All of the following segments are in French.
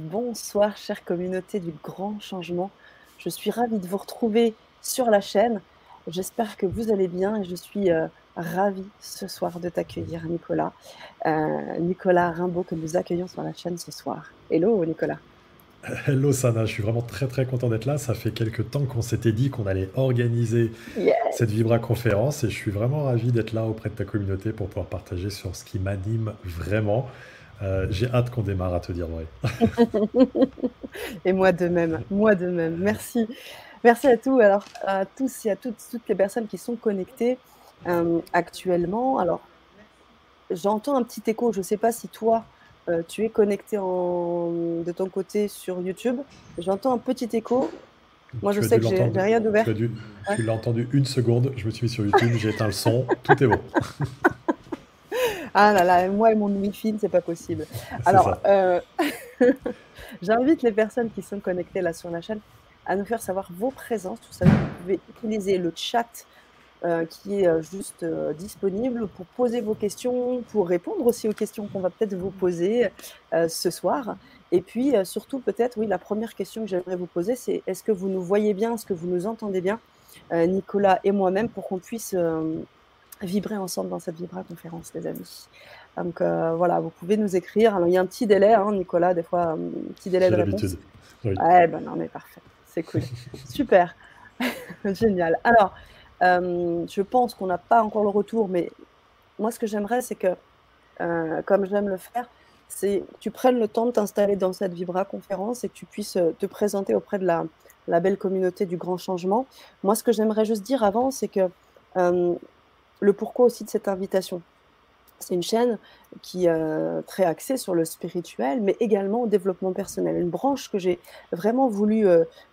Bonsoir, chère communauté du grand changement. Je suis ravie de vous retrouver sur la chaîne. J'espère que vous allez bien et je suis euh, ravie ce soir de t'accueillir, Nicolas. Euh, Nicolas Rimbaud, que nous accueillons sur la chaîne ce soir. Hello, Nicolas. Hello Sana, je suis vraiment très très content d'être là. Ça fait quelques temps qu'on s'était dit qu'on allait organiser cette Vibra conférence et je suis vraiment ravi d'être là auprès de ta communauté pour pouvoir partager sur ce qui m'anime vraiment. Euh, j'ai hâte qu'on démarre à te dire vrai. et moi de même, moi de même. Merci. Merci à tous, alors à tous et à toutes, toutes les personnes qui sont connectées euh, actuellement. Alors, j'entends un petit écho. Je ne sais pas si toi, euh, tu es connecté en... de ton côté sur YouTube. J'entends un petit écho. Moi, je sais que j'ai rien d'ouvert. Tu l'as entendu une seconde. Je me suis mis sur YouTube, j'ai éteint le son. Tout est bon. ah là là, moi et mon Wi-Fi, c'est pas possible. Alors, euh, j'invite les personnes qui sont connectées là sur la chaîne à nous faire savoir vos présences. Tout ça, vous pouvez utiliser le chat euh, qui est euh, juste euh, disponible pour poser vos questions, pour répondre aussi aux questions qu'on va peut-être vous poser ce soir. Et puis surtout peut-être, oui, la première question que j'aimerais vous poser, c'est est-ce que vous nous voyez bien, est-ce que vous nous entendez bien, Nicolas et moi-même, pour qu'on puisse vibrer ensemble dans cette Vibra conférence, les amis. Donc voilà, vous pouvez nous écrire. Alors il y a un petit délai, hein, Nicolas, des fois, un petit délai de réponse. Oui. Ouais, ben non, mais parfait, c'est cool. Super, génial. Alors, euh, je pense qu'on n'a pas encore le retour, mais moi, ce que j'aimerais, c'est que, euh, comme j'aime le faire, c'est que tu prennes le temps de t'installer dans cette Vibra conférence et que tu puisses euh, te présenter auprès de la, la belle communauté du grand changement. Moi, ce que j'aimerais juste dire avant, c'est que le pourquoi aussi de cette invitation. C'est une chaîne qui est très axée sur le spirituel, mais également au développement personnel. Une branche que j'ai vraiment voulu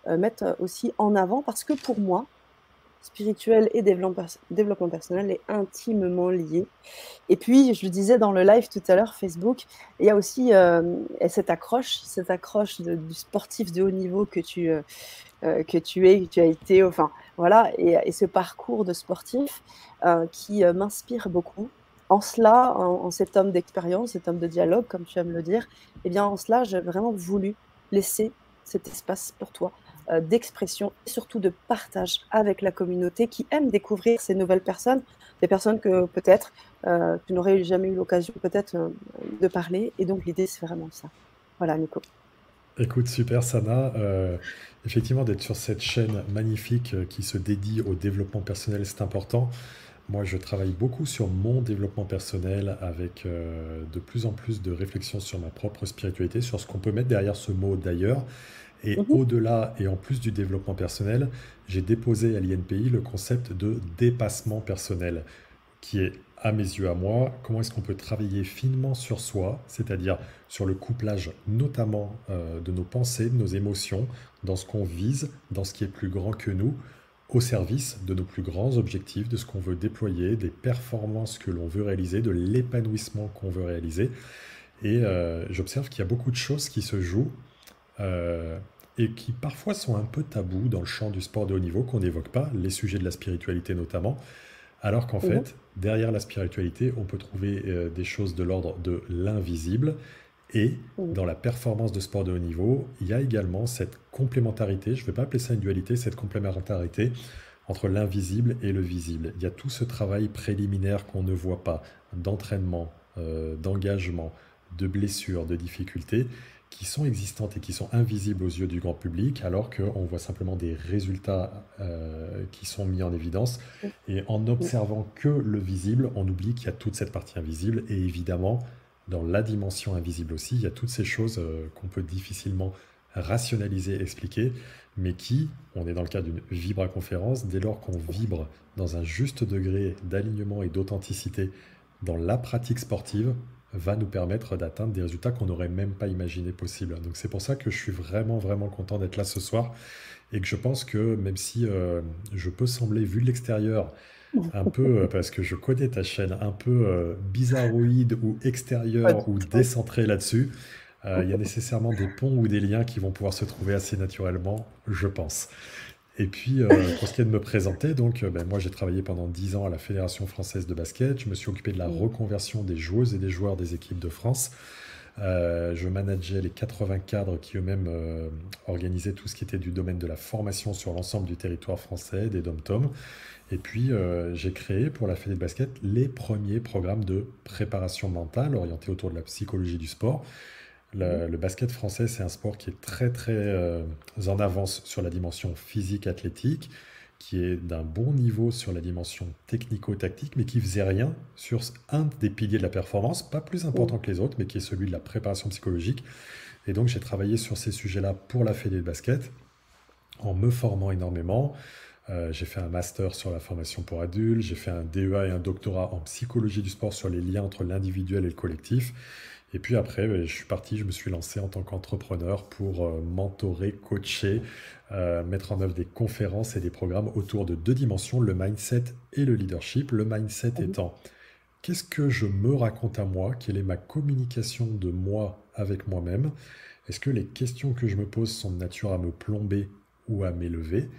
mettre aussi en avant parce que pour moi, spirituel et développement personnel est intimement lié. Et puis, je le disais dans le live tout à l'heure, Facebook, il y a aussi euh, cette accroche, cette accroche du sportif de haut niveau que tu, euh, euh, que tu es, que tu as été, enfin voilà, et, ce parcours de sportif qui m'inspire beaucoup. En cela, en, cet homme d'expérience, cet homme de dialogue, comme tu aimes le dire, eh bien, en cela, j'ai vraiment voulu laisser cet espace pour toi d'expression et surtout de partage avec la communauté qui aime découvrir ces nouvelles personnes, des personnes que peut-être euh, tu n'aurais jamais eu l'occasion peut-être euh, de parler. Et donc l'idée, c'est vraiment ça. Voilà, Nico. Écoute, super Sana. effectivement, d'être sur cette chaîne magnifique qui se dédie au développement personnel, c'est important. Moi, je travaille beaucoup sur mon développement personnel avec de plus en plus de réflexions sur ma propre spiritualité, sur ce qu'on peut mettre derrière ce mot d'ailleurs. Et mhm. au-delà et en plus du développement personnel, j'ai déposé à l'INPI le concept de dépassement personnel, qui est, à mes yeux, à moi, comment est-ce qu'on peut travailler finement sur soi, c'est-à-dire sur le couplage notamment euh, de nos pensées, de nos émotions, dans ce qu'on vise, dans ce qui est plus grand que nous, au service de nos plus grands objectifs, de ce qu'on veut déployer, des performances que l'on veut réaliser, de l'épanouissement qu'on veut réaliser. Et euh, j'observe qu'il y a beaucoup de choses qui se jouent euh, et qui parfois sont un peu tabous dans le champ du sport de haut niveau, qu'on n'évoque pas, les sujets de la spiritualité notamment, alors qu'en mhm. fait, derrière la spiritualité, on peut trouver euh, des choses de l'ordre de l'invisible, et mhm. dans la performance de sport de haut niveau, il y a également cette complémentarité, je ne vais pas appeler ça une dualité, cette complémentarité entre l'invisible et le visible. Il y a tout ce travail préliminaire qu'on ne voit pas, d'entraînement, euh, d'engagement, de blessures, de difficultés, qui sont existantes et qui sont invisibles aux yeux du grand public, alors qu'on voit simplement des résultats euh, qui sont mis en évidence. Et en n'observant que le visible, on oublie qu'il y a toute cette partie invisible. Et évidemment, dans la dimension invisible aussi, il y a toutes ces choses euh, qu'on peut difficilement rationaliser, expliquer, mais qui, on est dans le cas d'une vibra-conférence, dès lors qu'on vibre dans un juste degré d'alignement et d'authenticité dans la pratique sportive, va nous permettre d'atteindre des résultats qu'on n'aurait même pas imaginé possibles. Donc c'est pour ça que je suis vraiment vraiment content d'être là ce soir et que je pense que même si euh, je peux sembler vu de l'extérieur un peu, euh, parce que je connais ta chaîne, un peu euh, bizarroïde ou extérieur ou décentré là-dessus, il y a nécessairement des ponts ou des liens qui vont pouvoir se trouver assez naturellement, je pense. Et puis, euh, pour ce qui est de me présenter, donc, euh, ben, moi, j'ai travaillé pendant 10 ans à la Fédération française de basket. Je me suis occupé de la reconversion des joueuses et des joueurs des équipes de France. Euh, je manageais les 80 cadres qui eux-mêmes euh, organisaient tout ce qui était du domaine de la formation sur l'ensemble du territoire français, des dom-toms. Et puis, j'ai créé pour la Fédé de basket les premiers programmes de préparation mentale orientés autour de la psychologie du sport. Le, le basket français, c'est un sport qui est très, très en avance sur la dimension physique, athlétique qui est d'un bon niveau sur la dimension technico-tactique, mais qui faisait rien sur un des piliers de la performance, pas plus important que les autres, mais qui est celui de la préparation psychologique. Et donc j'ai travaillé sur ces sujets-là pour la Fédé de basket, en me formant énormément. Euh, j'ai fait un master sur la formation pour adultes, j'ai fait un DEA et un doctorat en psychologie du sport sur les liens entre l'individuel et le collectif. Et puis après, ben, je suis parti, je me suis lancé en tant qu'entrepreneur pour euh, mentorer, coacher, euh, mettre en œuvre des conférences et des programmes autour de deux dimensions, le mindset et le leadership. Le mindset mhm. étant qu'est-ce que je me raconte à moi, quelle est ma communication de moi avec moi-même, est-ce que les questions que je me pose sont de nature à me plomber ou à m'élever,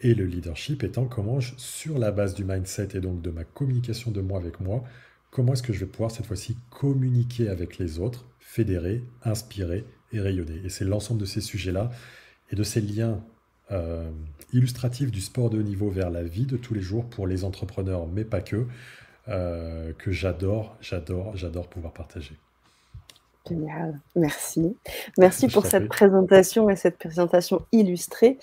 et le leadership étant comment, sur la base du mindset et donc de ma communication de moi avec moi, comment est-ce que je vais pouvoir cette fois-ci communiquer avec les autres, fédérer, inspirer et rayonner? Et c'est l'ensemble de ces sujets-là et de ces liens euh, illustratifs du sport de haut niveau vers la vie de tous les jours pour les entrepreneurs, mais pas que, euh, que j'adore, j'adore, j'adore pouvoir partager. Génial, merci. Merci pour cette présentation et cette présentation illustrée.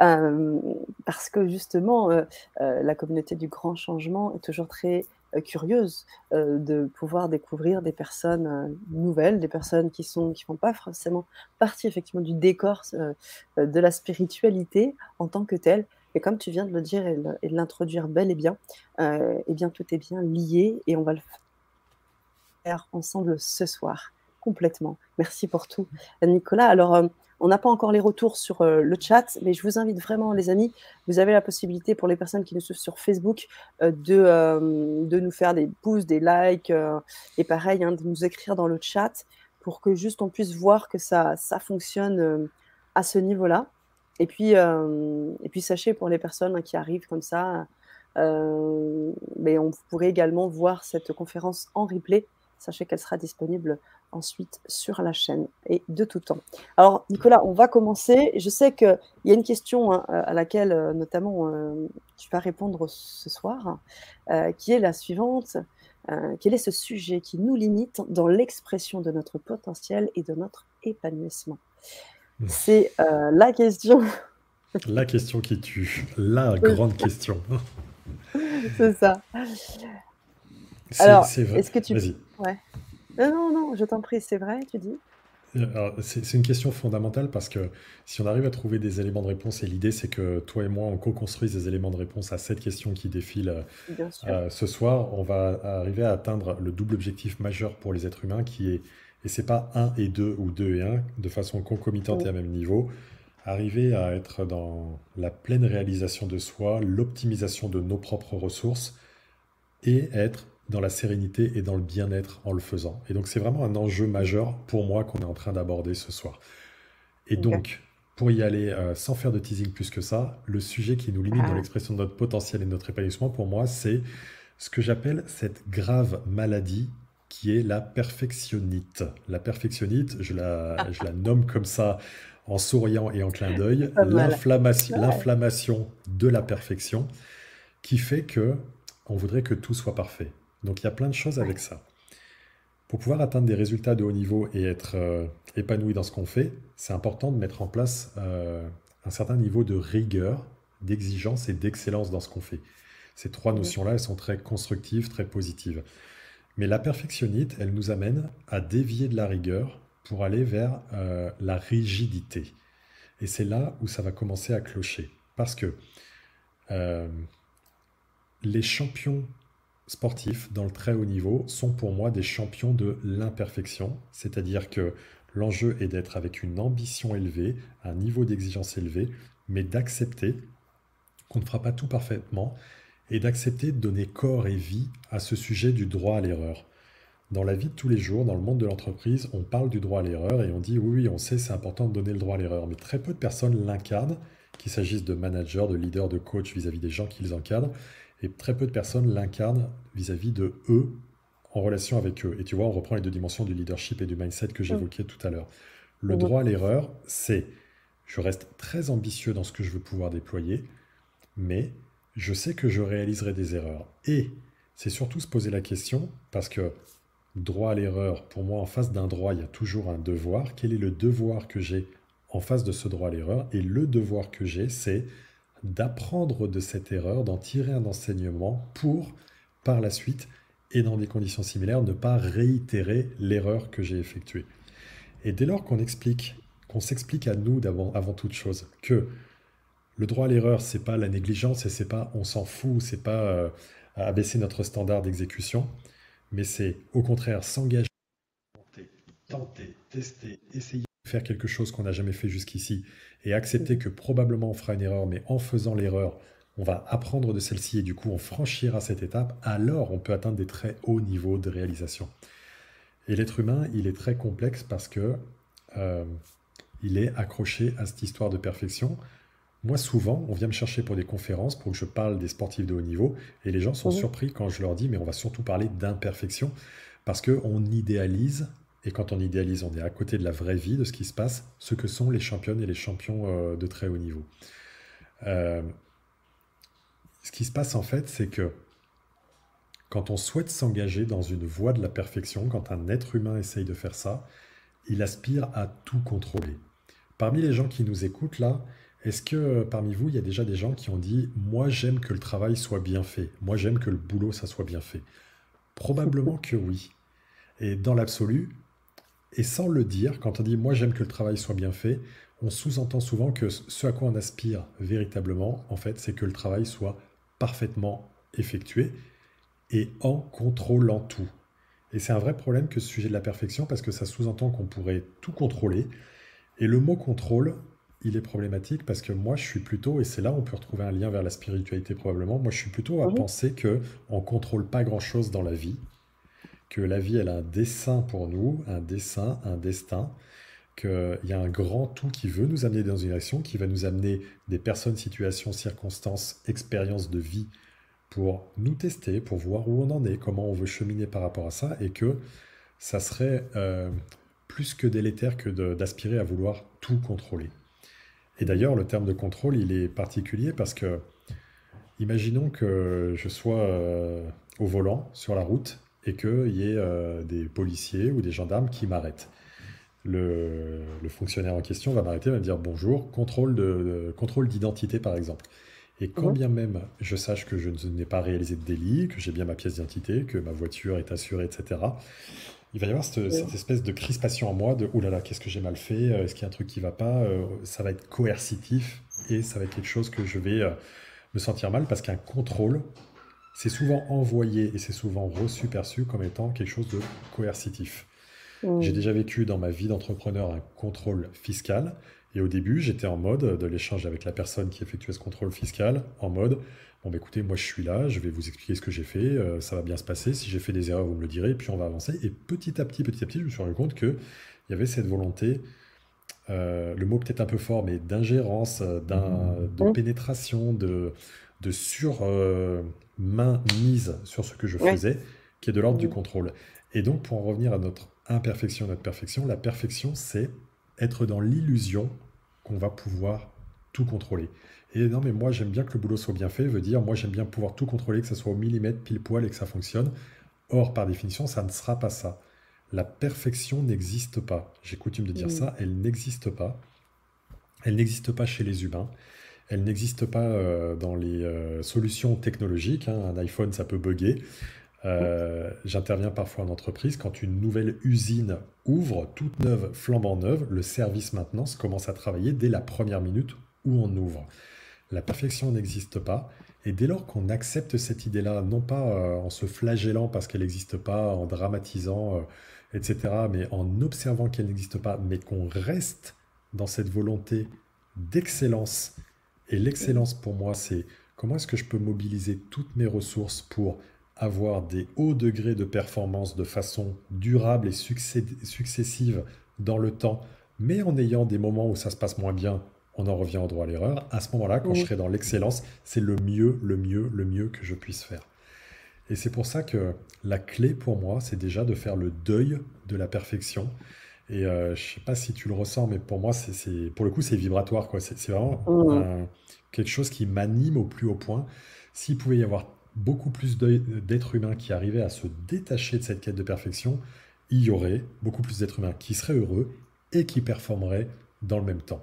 Euh, parce que justement, la communauté du grand changement est toujours très curieuse euh, de pouvoir découvrir des personnes euh, nouvelles, des personnes qui sont qui font pas forcément partie effectivement du décor de la spiritualité en tant que telle. Et comme tu viens de le dire et, de l'introduire bel et bien, eh bien tout est bien lié et on va le faire ensemble ce soir complètement. Merci pour tout, Nicolas. Alors, on n'a pas encore les retours sur euh, le chat, mais je vous invite vraiment, les amis, vous avez la possibilité pour les personnes qui nous suivent sur Facebook euh, de, euh, de nous faire des pouces, des likes, et pareil, hein, de nous écrire dans le chat pour que juste on puisse voir que ça, ça fonctionne à ce niveau-là. Et puis, et puis sachez pour les personnes hein, qui arrivent comme ça, mais on pourrait également voir cette conférence en replay. Sachez qu'elle sera disponible ensuite sur la chaîne et de tout temps. Alors Nicolas, on va commencer. Je sais qu'il y a une question hein, à laquelle euh, notamment euh, tu vas répondre ce soir, euh, qui est la suivante. quel est ce sujet qui nous limite dans l'expression de notre potentiel et de notre épanouissement? Mmh. C'est la question. La question qui tue, la grande question. C'est ça. Alors, est-ce que tu... Ouais. Non, non, non, je t'en prie, c'est vrai, tu dis. C'est une question fondamentale parce que si on arrive à trouver des éléments de réponse, et l'idée c'est que toi et moi on co-construise des éléments de réponse à cette question qui défile euh, euh, ce soir, on va arriver à atteindre le double objectif majeur pour les êtres humains qui est, et c'est pas 1 et 2 ou 2 et 1, de façon concomitante et à même niveau, arriver à être dans la pleine réalisation de soi, l'optimisation de nos propres ressources et être dans la sérénité et dans le bien-être en le faisant. Et donc c'est vraiment un enjeu majeur pour moi qu'on est en train d'aborder ce soir. Et donc, pour y aller euh, sans faire de teasing plus que ça, le sujet qui nous limite dans ah. l'expression de notre potentiel et de notre épanouissement, pour moi, c'est ce que j'appelle cette grave maladie qui est la perfectionnite. La perfectionnite, je la, je la nomme comme ça en souriant et en clin d'œil, l'inflammation de la perfection qui fait que on voudrait que tout soit parfait. Donc il y a plein de choses avec ça. Pour pouvoir atteindre des résultats de haut niveau et être euh, épanoui dans ce qu'on fait, c'est important de mettre en place euh, un certain niveau de rigueur, d'exigence et d'excellence dans ce qu'on fait. Ces trois notions-là, elles sont très constructives, très positives. Mais la perfectionnite, elle nous amène à dévier de la rigueur pour aller vers euh, la rigidité. Et c'est là où ça va commencer à clocher. Parce que les champions sportifs dans le très haut niveau sont pour moi des champions de l'imperfection, c'est-à-dire que l'enjeu est d'être avec une ambition élevée, un niveau d'exigence élevé, mais d'accepter qu'on ne fera pas tout parfaitement et d'accepter de donner corps et vie à ce sujet du droit à l'erreur. Dans la vie de tous les jours, dans le monde de l'entreprise, on parle du droit à l'erreur et on dit oui, oui, on sait, c'est important de donner le droit à l'erreur, mais très peu de personnes l'incarnent, qu'il s'agisse de managers, de leaders, de coachs vis-à-vis des gens qu'ils encadrent, et très peu de personnes l'incarnent vis-à-vis de eux en relation avec eux. Et tu vois, on reprend les deux dimensions du leadership et du mindset que j'évoquais tout à l'heure. Le droit à l'erreur, c'est je reste très ambitieux dans ce que je veux pouvoir déployer, mais je sais que je réaliserai des erreurs. Et c'est surtout se poser la question, parce que droit à l'erreur, pour moi, en face d'un droit, il y a toujours un devoir. Quel est le devoir que j'ai en face de ce droit à l'erreur? Et le devoir que j'ai, c'est d'apprendre de cette erreur, d'en tirer un enseignement pour, par la suite, et dans des conditions similaires, ne pas réitérer l'erreur que j'ai effectuée. Et dès lors qu'on explique qu'on s'explique à nous avant toute chose que le droit à l'erreur, c'est pas la négligence et c'est pas on s'en fout, c'est pas euh, abaisser notre standard d'exécution, mais c'est au contraire s'engager, tenter, tester, essayer faire quelque chose qu'on n'a jamais fait jusqu'ici et accepter que probablement on fera une erreur, mais en faisant l'erreur, on va apprendre de celle-ci et du coup on franchira cette étape, alors on peut atteindre des très hauts niveaux de réalisation. Et l'être humain, il est très complexe parce que euh, il est accroché à cette histoire de perfection. Moi, souvent, on vient me chercher pour des conférences pour que je parle des sportifs de haut niveau, et les gens sont surpris quand je leur dis, mais on va surtout parler d'imperfection, parce qu'on idéalise, et quand on idéalise, on est à côté de la vraie vie, de ce qui se passe, ce que sont les championnes et les champions euh, de très haut niveau. Euh, ce qui se passe en fait, c'est que quand on souhaite s'engager dans une voie de la perfection, quand un être humain essaye de faire ça, il aspire à tout contrôler. Parmi les gens qui nous écoutent là, est-ce que euh, parmi vous, il y a déjà des gens qui ont dit Moi, j'aime que le travail soit bien fait. Moi, j'aime que le boulot, ça soit bien fait Probablement que oui. Et dans l'absolu, et sans le dire, quand on dit Moi, j'aime que le travail soit bien fait, on sous-entend souvent que ce à quoi on aspire véritablement, en fait, c'est que le travail soit parfaitement effectué et en contrôlant tout. Et c'est un vrai problème que ce sujet de la perfection parce que ça sous-entend qu'on pourrait tout contrôler. Et le mot contrôle, il est problématique parce que moi je suis plutôt, et c'est là où on peut retrouver un lien vers la spiritualité probablement, moi je suis plutôt à penser que on contrôle pas grand-chose dans la vie, que la vie elle a un dessin pour nous, un dessin, un destin, qu'il y a un grand tout qui veut nous amener dans une action, qui va nous amener des personnes, situations, circonstances, expériences de vie pour nous tester, pour voir où on en est, comment on veut cheminer par rapport à ça, et que ça serait euh, plus que délétère que d'aspirer à vouloir tout contrôler. Et d'ailleurs, le terme de contrôle, il est particulier parce que, imaginons que je sois euh, au volant sur la route et qu'il y ait euh, des policiers ou des gendarmes qui m'arrêtent. Le, fonctionnaire en question va m'arrêter, va me dire bonjour, contrôle d'identité par exemple. Et quand mhm. bien même je sache que je n'ai pas réalisé de délit, que j'ai bien ma pièce d'identité, que ma voiture est assurée, etc., il va y avoir cette, espèce de crispation en moi de « Ouh là là, qu'est-ce que j'ai mal fait euh, Est-ce qu'il y a un truc qui va pas euh, Ça va être coercitif et ça va être quelque chose que je vais me sentir mal parce qu'un contrôle, c'est souvent envoyé et c'est souvent reçu, perçu comme étant quelque chose de coercitif. J'ai déjà vécu dans ma vie d'entrepreneur un contrôle fiscal et au début, j'étais en mode de l'échange avec la personne qui effectuait ce contrôle fiscal, en mode bon, bah, écoutez, moi je suis là, je vais vous expliquer ce que j'ai fait, euh, ça va bien se passer. Si j'ai fait des erreurs, vous me le direz, et puis on va avancer. Et petit à petit, petit à petit, je me suis rendu compte qu'il y avait cette volonté, euh, le mot peut-être un peu fort, mais d'ingérence, euh, de mmh. pénétration, de, de sur-main mise sur ce que je faisais, qui est de l'ordre du mmh. contrôle. Et donc, pour en revenir à notre imperfection, notre perfection, la perfection, c'est être dans l'illusion qu'on va pouvoir tout contrôler. Et non, mais moi j'aime bien que le boulot soit bien fait, veut dire moi j'aime bien pouvoir tout contrôler, que ça soit au millimètre, pile poil et que ça fonctionne. Or, par définition, ça ne sera pas ça. La perfection n'existe pas. J'ai coutume de dire ça, elle n'existe pas. Elle n'existe pas chez les humains. Elle n'existe pas euh, dans les euh, solutions technologiques. Hein. Un iPhone, ça peut bugger. Euh, j'interviens parfois en entreprise quand une nouvelle usine ouvre, toute neuve, flambant neuve, le service maintenance commence à travailler dès la première minute où on ouvre. La perfection n'existe pas. Et dès lors qu'on accepte cette idée-là, non pas en se flagellant parce qu'elle n'existe pas, en dramatisant, etc., mais en observant qu'elle n'existe pas, mais qu'on reste dans cette volonté d'excellence. Et l'excellence pour moi, c'est comment est-ce que je peux mobiliser toutes mes ressources pour avoir des hauts degrés de performance de façon durable et successive dans le temps, mais en ayant des moments où ça se passe moins bien, on en revient au droit à l'erreur. À ce moment-là, quand je serai dans l'excellence, c'est le mieux, le mieux, le mieux que je puisse faire. Et c'est pour ça que la clé pour moi, c'est déjà de faire le deuil de la perfection. Et euh, je sais pas si tu le ressens, mais pour moi, c'est, pour le coup, c'est vibratoire. Quoi. C'est, vraiment mmh. quelque chose qui m'anime au plus haut point. S'il pouvait y avoir beaucoup plus d'êtres humains qui arrivaient à se détacher de cette quête de perfection, il y aurait beaucoup plus d'êtres humains qui seraient heureux et qui performeraient dans le même temps.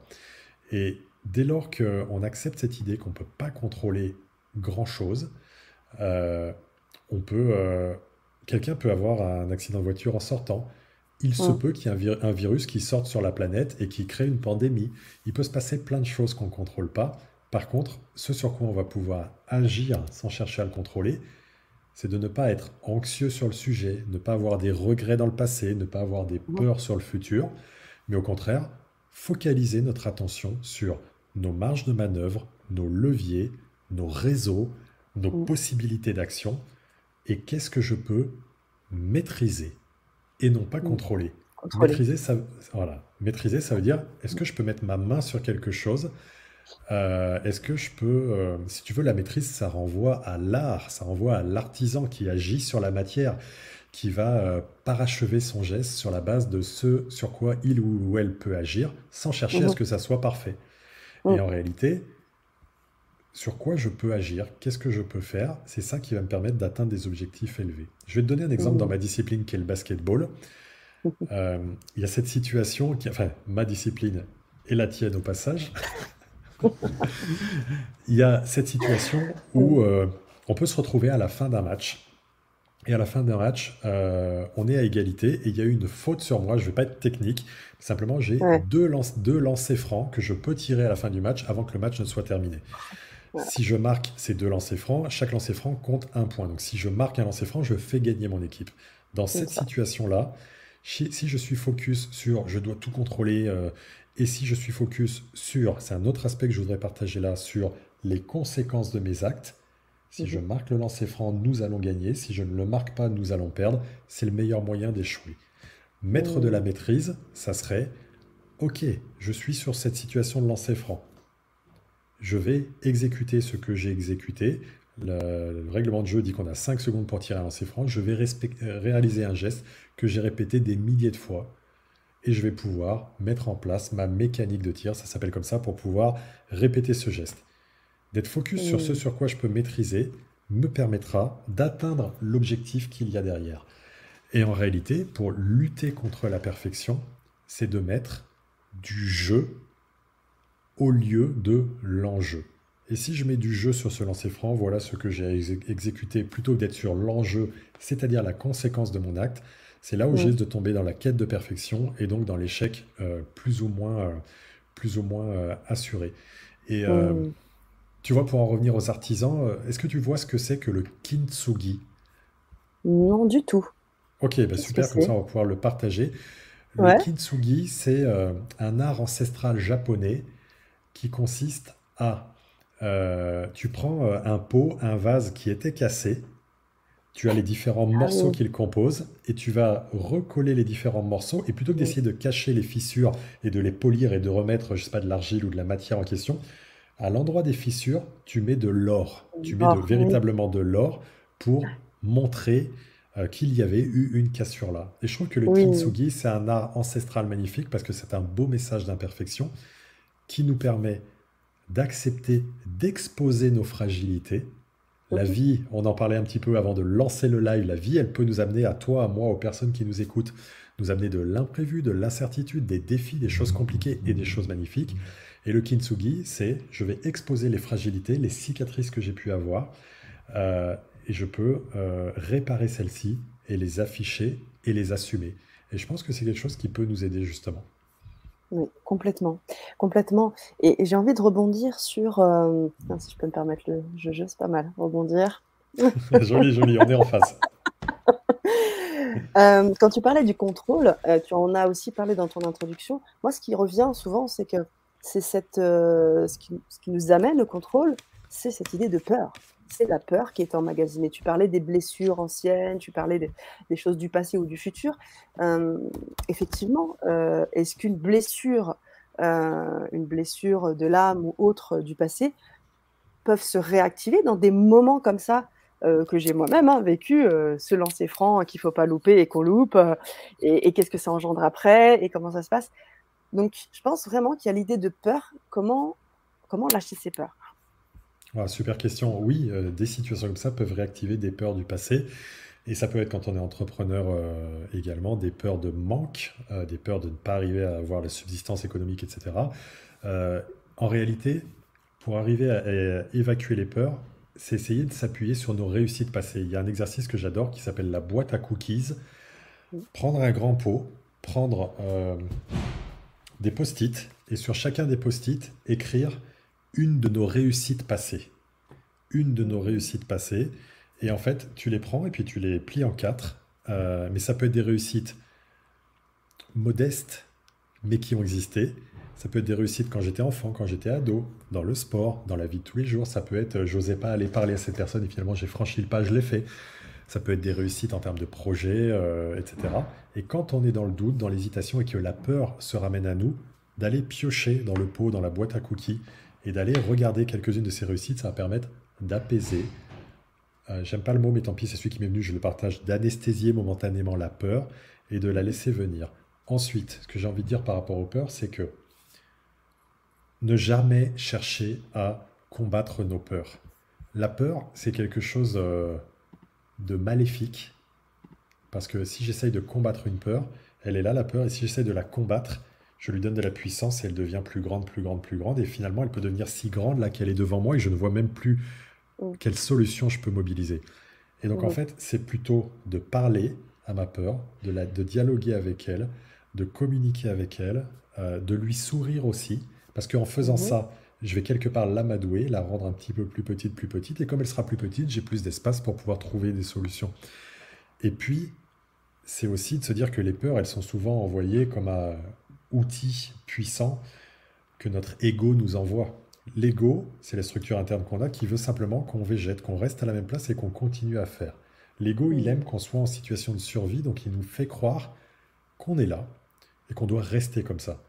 Et dès lors qu'on accepte cette idée qu'on ne peut pas contrôler grand-chose, euh, on peut, euh, quelqu'un peut avoir un accident de voiture en sortant. Il se peut qu'il y ait un, virus qui sorte sur la planète et qui crée une pandémie. Il peut se passer plein de choses qu'on ne contrôle pas. Par contre, ce sur quoi on va pouvoir agir sans chercher à le contrôler, c'est de ne pas être anxieux sur le sujet, ne pas avoir des regrets dans le passé, ne pas avoir des peurs sur le futur, mais au contraire, focaliser notre attention sur nos marges de manœuvre, nos leviers, nos réseaux, nos possibilités d'action, et qu'est-ce que je peux maîtriser et non pas contrôler. Maîtriser, ça, voilà. Maîtriser, ça veut dire, est-ce que je peux mettre ma main sur quelque chose euh, Est-ce que je peux, euh, si tu veux, la maîtrise, ça renvoie à l'art, ça renvoie à l'artisan qui agit sur la matière, qui va euh, parachever son geste sur la base de ce sur quoi il ou elle peut agir, sans chercher à ce mmh que ça soit parfait. Et mmh. en réalité, sur quoi je peux agir, qu'est-ce que je peux faire, c'est ça qui va me permettre d'atteindre des objectifs élevés. Je vais te donner un exemple dans mmh. ma discipline qui est le basketball. Il y a cette situation, qui, enfin ma discipline et la tienne au passage, il y a cette situation où euh, on peut se retrouver à la fin d'un match. Et à la fin d'un match, euh, on est à égalité et il y a eu une faute sur moi. Je ne vais pas être technique. Simplement, j'ai deux, lancers francs que je peux tirer à la fin du match avant que le match ne soit terminé. Si je marque ces deux lancers francs, chaque lancer franc compte un point. Donc si je marque un lancer franc, je fais gagner mon équipe. Dans cette situation-là, si je suis focus sur je dois tout contrôler, euh, et si je suis focus sur, c'est un autre aspect que je voudrais partager là, sur les conséquences de mes actes, si je mhm. marque le lancer franc, nous allons gagner. Si je ne le marque pas, nous allons perdre. C'est le meilleur moyen d'échouer. Mettre de la maîtrise, ça serait, ok, je suis sur cette situation de lancer franc. Je vais exécuter ce que j'ai exécuté. Le, règlement de jeu dit qu'on a 5 secondes pour tirer un lancer franc. Je vais euh, réaliser un geste que j'ai répété des milliers de fois et je vais pouvoir mettre en place ma mécanique de tir, ça s'appelle comme ça, pour pouvoir répéter ce geste. D'être focus sur ce sur quoi je peux maîtriser me permettra d'atteindre l'objectif qu'il y a derrière. Et en réalité, pour lutter contre la perfection, c'est de mettre du jeu au lieu de l'enjeu. Et si je mets du jeu sur ce lancer franc, voilà ce que j'ai exécuté plutôt que d'être sur l'enjeu, c'est-à-dire la conséquence de mon acte, c'est là où j'ai de tomber dans la quête de perfection et donc dans l'échec euh, plus ou moins, euh, plus ou moins euh, assuré. Et tu vois, pour en revenir aux artisans, est-ce que tu vois ce que c'est que le kintsugi? Non, du tout. Ok, bah super, comme ça on va pouvoir le partager. Le kintsugi, c'est un art ancestral japonais qui consiste à... tu prends un pot, un vase qui était cassé, tu as les différents ah morceaux qu'il compose et tu vas recoller les différents morceaux et plutôt que d'essayer de cacher les fissures et de les polir et de remettre, je sais pas, de l'argile ou de la matière en question, à l'endroit des fissures, tu mets de l'or. Tu mets de, véritablement de l'or pour montrer euh, qu'il y avait eu une cassure là. Et je trouve que le kintsugi, c'est un art ancestral magnifique parce que c'est un beau message d'imperfection qui nous permet d'accepter, d'exposer nos fragilités la vie, on en parlait un petit peu avant de lancer le live, la vie, elle peut nous amener à toi, à moi, aux personnes qui nous écoutent, nous amener de l'imprévu, de l'incertitude, des défis, des choses compliquées et des choses magnifiques. Et le kintsugi, c'est je vais exposer les fragilités, les cicatrices que j'ai pu avoir, euh, et je peux euh, réparer celles-ci et les afficher et les assumer. Et je pense que c'est quelque chose qui peut nous aider justement. Oui, complètement, complètement. Et, j'ai envie de rebondir sur, euh, si je peux me permettre le jeu, c'est pas mal, rebondir. joli, joli, on est en face. Euh, quand tu parlais du contrôle, euh, tu en as aussi parlé dans ton introduction. Moi, ce qui revient souvent, c'est que c'est cette, ce qui, ce qui nous amène au contrôle, c'est cette idée de peur c'est la peur qui est emmagasinée. Tu parlais des blessures anciennes, tu parlais des, choses du passé ou du futur. Euh, effectivement, euh, est-ce qu'une blessure, euh, une blessure de l'âme ou autre du passé peuvent se réactiver dans des moments comme ça que j'ai moi-même hein, vécu, se lancer franc, qu'il ne faut pas louper et qu'on loupe, et, qu'est-ce que ça engendre après, et comment ça se passe? Donc, je pense vraiment qu'il y a l'idée de peur. Comment, comment lâcher ses peurs? Ah, Super question. Oui, des situations comme ça peuvent réactiver des peurs du passé. Et ça peut être quand on est entrepreneur également, des peurs de manque, des peurs de ne pas arriver à avoir la subsistance économique, etc. en réalité, pour arriver à, évacuer les peurs, c'est essayer de s'appuyer sur nos réussites passées. Il y a un exercice que j'adore qui s'appelle la boîte à cookies. Prendre un grand pot, prendre euh, des post-it et sur chacun des post-it, écrire une de nos réussites passées. Une de nos réussites passées. Et en fait, tu les prends et puis tu les plies en quatre. Euh, mais ça peut être des réussites modestes, mais qui ont existé. Ça peut être des réussites quand j'étais enfant, quand j'étais ado, dans le sport, dans la vie de tous les jours. Ça peut être, euh, j'osais pas aller parler à cette personne et finalement j'ai franchi le pas, je l'ai fait. Ça peut être des réussites en termes de projet, euh, etc. Et quand on est dans le doute, dans l'hésitation et que la peur se ramène à nous, d'aller piocher dans le pot, dans la boîte à cookies et d'aller regarder quelques-unes de ces réussites, ça va permettre d'apaiser. Euh, j'aime pas le mot, mais tant pis, c'est celui qui m'est venu, je le partage, d'anesthésier momentanément la peur et de la laisser venir. Ensuite, ce que j'ai envie de dire par rapport aux peurs, c'est que ne jamais chercher à combattre nos peurs. La peur, c'est quelque chose euh, de maléfique, parce que si j'essaye de combattre une peur, elle est là, la peur, et si j'essaye de la combattre, je lui donne de la puissance et elle devient plus grande, plus grande, plus grande, et finalement, elle peut devenir si grande là qu'elle est devant moi et je ne vois même plus mm. quelle solution je peux mobiliser. Et donc, en mm. fait, c'est plutôt de parler à ma peur, de, la, de dialoguer avec elle, de communiquer avec elle, euh, de lui sourire aussi, parce qu'en faisant mhm. ça, je vais quelque part l'amadouer, la rendre un petit peu plus petite, plus petite. Et comme elle sera plus petite, j'ai plus d'espace pour pouvoir trouver des solutions. Et puis, c'est aussi de se dire que les peurs, elles sont souvent envoyées comme un outil puissant que notre ego nous envoie. L'ego, c'est la structure interne qu'on a qui veut simplement qu'on végète, qu'on reste à la même place et qu'on continue à faire. L'ego, il aime qu'on soit en situation de survie, donc il nous fait croire qu'on est là et qu'on doit rester comme ça.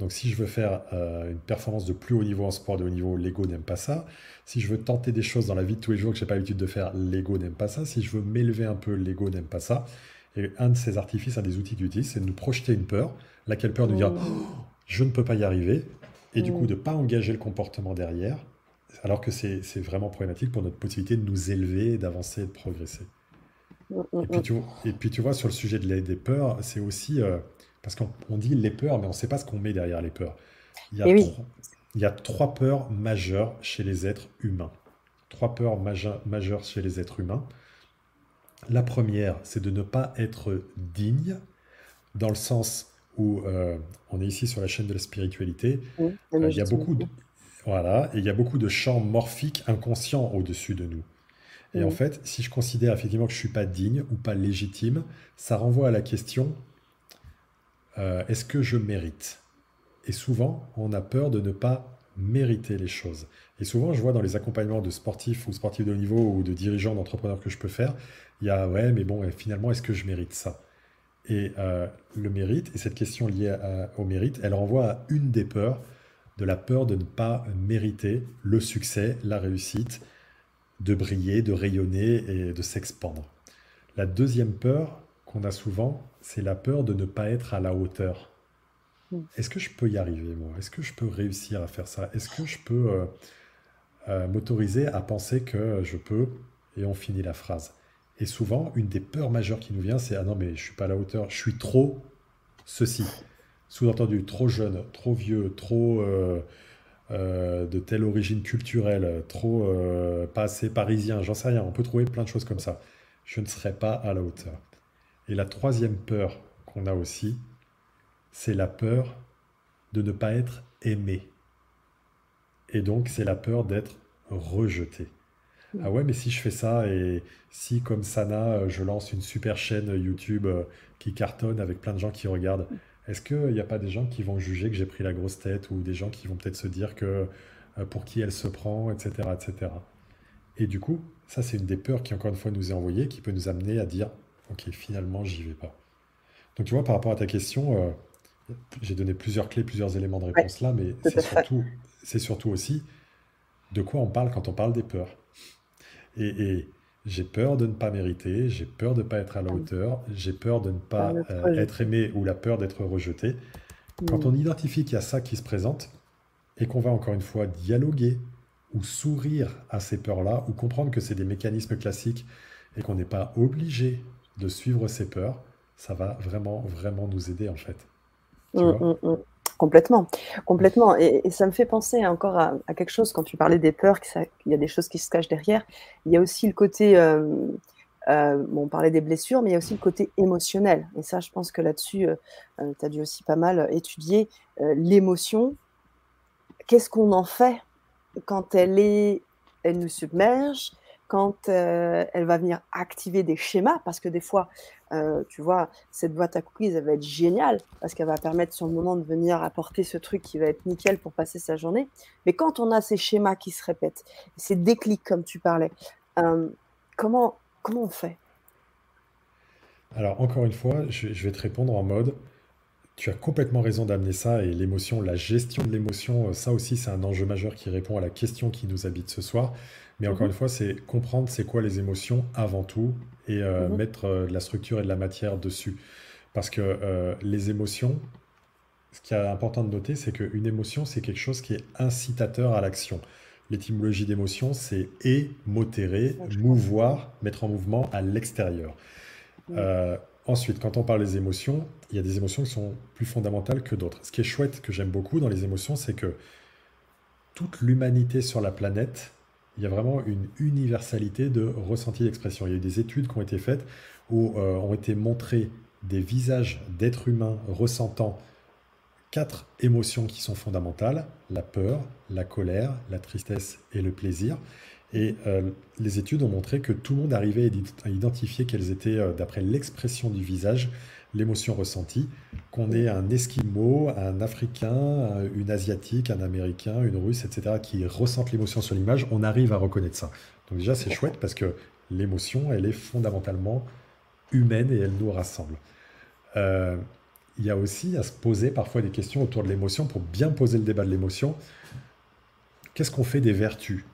Donc si je veux faire euh, une performance de plus haut niveau en sport de haut niveau, l'ego n'aime pas ça. Si je veux tenter des choses dans la vie de tous les jours que je n'ai pas l'habitude de faire, l'ego n'aime pas ça. Si je veux m'élever un peu, l'ego n'aime pas ça. Et un de ces artifices, un des outils qu'il c'est de nous projeter une peur, laquelle peur de dire oh, je ne peux pas y arriver, et du coup mmh. de ne pas engager le comportement derrière, alors que c'est vraiment problématique pour notre possibilité de nous élever, d'avancer, de progresser. Et puis, tu, et puis tu vois, sur le sujet de des peurs, c'est aussi... Euh, parce qu'on dit les peurs, mais on ne sait pas ce qu'on met derrière les peurs. Il y, a trois, il y a trois peurs majeures chez les êtres humains. Trois peurs majeures chez les êtres humains. La première, c'est de ne pas être digne, dans le sens où euh, on est ici sur la chaîne de la spiritualité. Euh, il y a beaucoup de, voilà, et il y a beaucoup de champs morphiques inconscients au-dessus de nous. Et en fait, si je considère effectivement que je ne suis pas digne ou pas légitime, ça renvoie à la question euh, est-ce que je mérite? Et souvent, on a peur de ne pas mériter les choses. Et souvent, je vois dans les accompagnements de sportifs ou sportifs de haut niveau ou de dirigeants d'entrepreneurs que je peux faire, il y a ouais, mais bon, finalement, est-ce que je mérite ça? Et euh, le mérite, et cette question liée au mérite, elle renvoie à une des peurs, de la peur de ne pas mériter le succès, la réussite, de briller, de rayonner et de s'expandre. La deuxième peur qu'on a souvent, c'est la peur de ne pas être à la hauteur. Est-ce que je peux y arriver, moi? Est-ce que je peux réussir à faire ça? Est-ce que je peux euh, euh, m'autoriser à penser que je peux? Et on finit la phrase. Et souvent, une des peurs majeures qui nous vient, c'est Ah non, mais je suis pas à la hauteur, je suis trop ceci. Sous-entendu, trop jeune, trop vieux, trop euh, de telle origine culturelle, trop pas assez parisien, j'en sais rien. On peut trouver plein de choses comme ça. Je ne serai pas à la hauteur. Et la troisième peur qu'on a aussi, c'est la peur de ne pas être aimé. Et donc, c'est la peur d'être rejeté. Ah ouais, mais si je fais ça et si, comme Sana, je lance une super chaîne YouTube euh, qui cartonne avec plein de gens qui regardent, est-ce qu'il n'y a pas des gens qui vont juger que j'ai pris la grosse tête ou des gens qui vont peut-être se dire que euh, pour qui elle se prend, etc., etc. Et du coup, ça, c'est une des peurs qui, encore une fois, nous est envoyée, qui peut nous amener à dire ok, finalement, j'y vais pas. Donc, tu vois, par rapport à ta question, euh, j'ai donné plusieurs clés, plusieurs éléments de réponse là, mais c'est surtout, c'est surtout aussi de quoi on parle quand on parle des peurs. Et, j'ai peur de ne pas mériter, j'ai peur de ne pas être à la hauteur, j'ai peur de ne pas euh, être aimé ou la peur d'être rejeté. Quand on identifie qu'il y a ça qui se présente et qu'on va encore une fois dialoguer ou sourire à ces peurs-là ou comprendre que c'est des mécanismes classiques et qu'on n'est pas obligé de suivre ces peurs, ça va vraiment, vraiment nous aider en fait. Mmh, mmh, mmh. Complètement, complètement. Et, ça me fait penser encore à, quelque chose quand tu parlais des peurs, qu'il y a des choses qui se cachent derrière. Il y a aussi le côté, euh, euh, bon, on parlait des blessures, mais il y a aussi le côté émotionnel. Et ça, je pense que là-dessus, euh, tu as dû aussi pas mal étudier l'émotion. Qu'est-ce qu'on en fait quand elle est, elle nous submerge, quand elle va venir activer des schémas, parce que des fois, tu vois, cette boîte à cookies, elle va être géniale, parce qu'elle va permettre sur le moment de venir apporter ce truc qui va être nickel pour passer sa journée. Mais quand on a ces schémas qui se répètent, ces déclics comme tu parlais, comment, comment on fait? Alors, encore une fois, je, vais te répondre en mode, tu as complètement raison d'amener ça et l'émotion, la gestion de l'émotion, ça aussi c'est un enjeu majeur qui répond à la question qui nous habite ce soir. Mais encore mhm. une fois, c'est comprendre c'est quoi les émotions avant tout et euh, mhm. mettre euh, de la structure et de la matière dessus. Parce que euh, les émotions, ce qui est important de noter, c'est qu'une émotion, c'est quelque chose qui est incitateur à l'action. L'étymologie d'émotion, c'est émotérer, mouvoir, mettre en mouvement à l'extérieur. ensuite, quand on parle des émotions, il y a des émotions qui sont plus fondamentales que d'autres. Ce qui est chouette, que j'aime beaucoup dans les émotions, c'est que toute l'humanité sur la planète il y a vraiment une universalité de ressenti d'expression. Il y a eu des études qui ont été faites où euh, ont été montrés des visages d'êtres humains ressentant quatre émotions qui sont fondamentales, la peur, la colère, la tristesse et le plaisir. Et euh, les études ont montré que tout le monde arrivait à identifier quelles étaient, euh, d'après l'expression du visage, l'émotion ressentie, qu'on ait un Esquimau, un Africain, une Asiatique, un Américain, une Russe, etc., qui ressentent l'émotion sur l'image, on arrive à reconnaître ça. Donc déjà, c'est chouette parce que l'émotion, elle est fondamentalement humaine et elle nous rassemble. Euh, il y a aussi à se poser parfois des questions autour de l'émotion pour bien poser le débat de l'émotion. Qu'est-ce qu'on fait des vertus?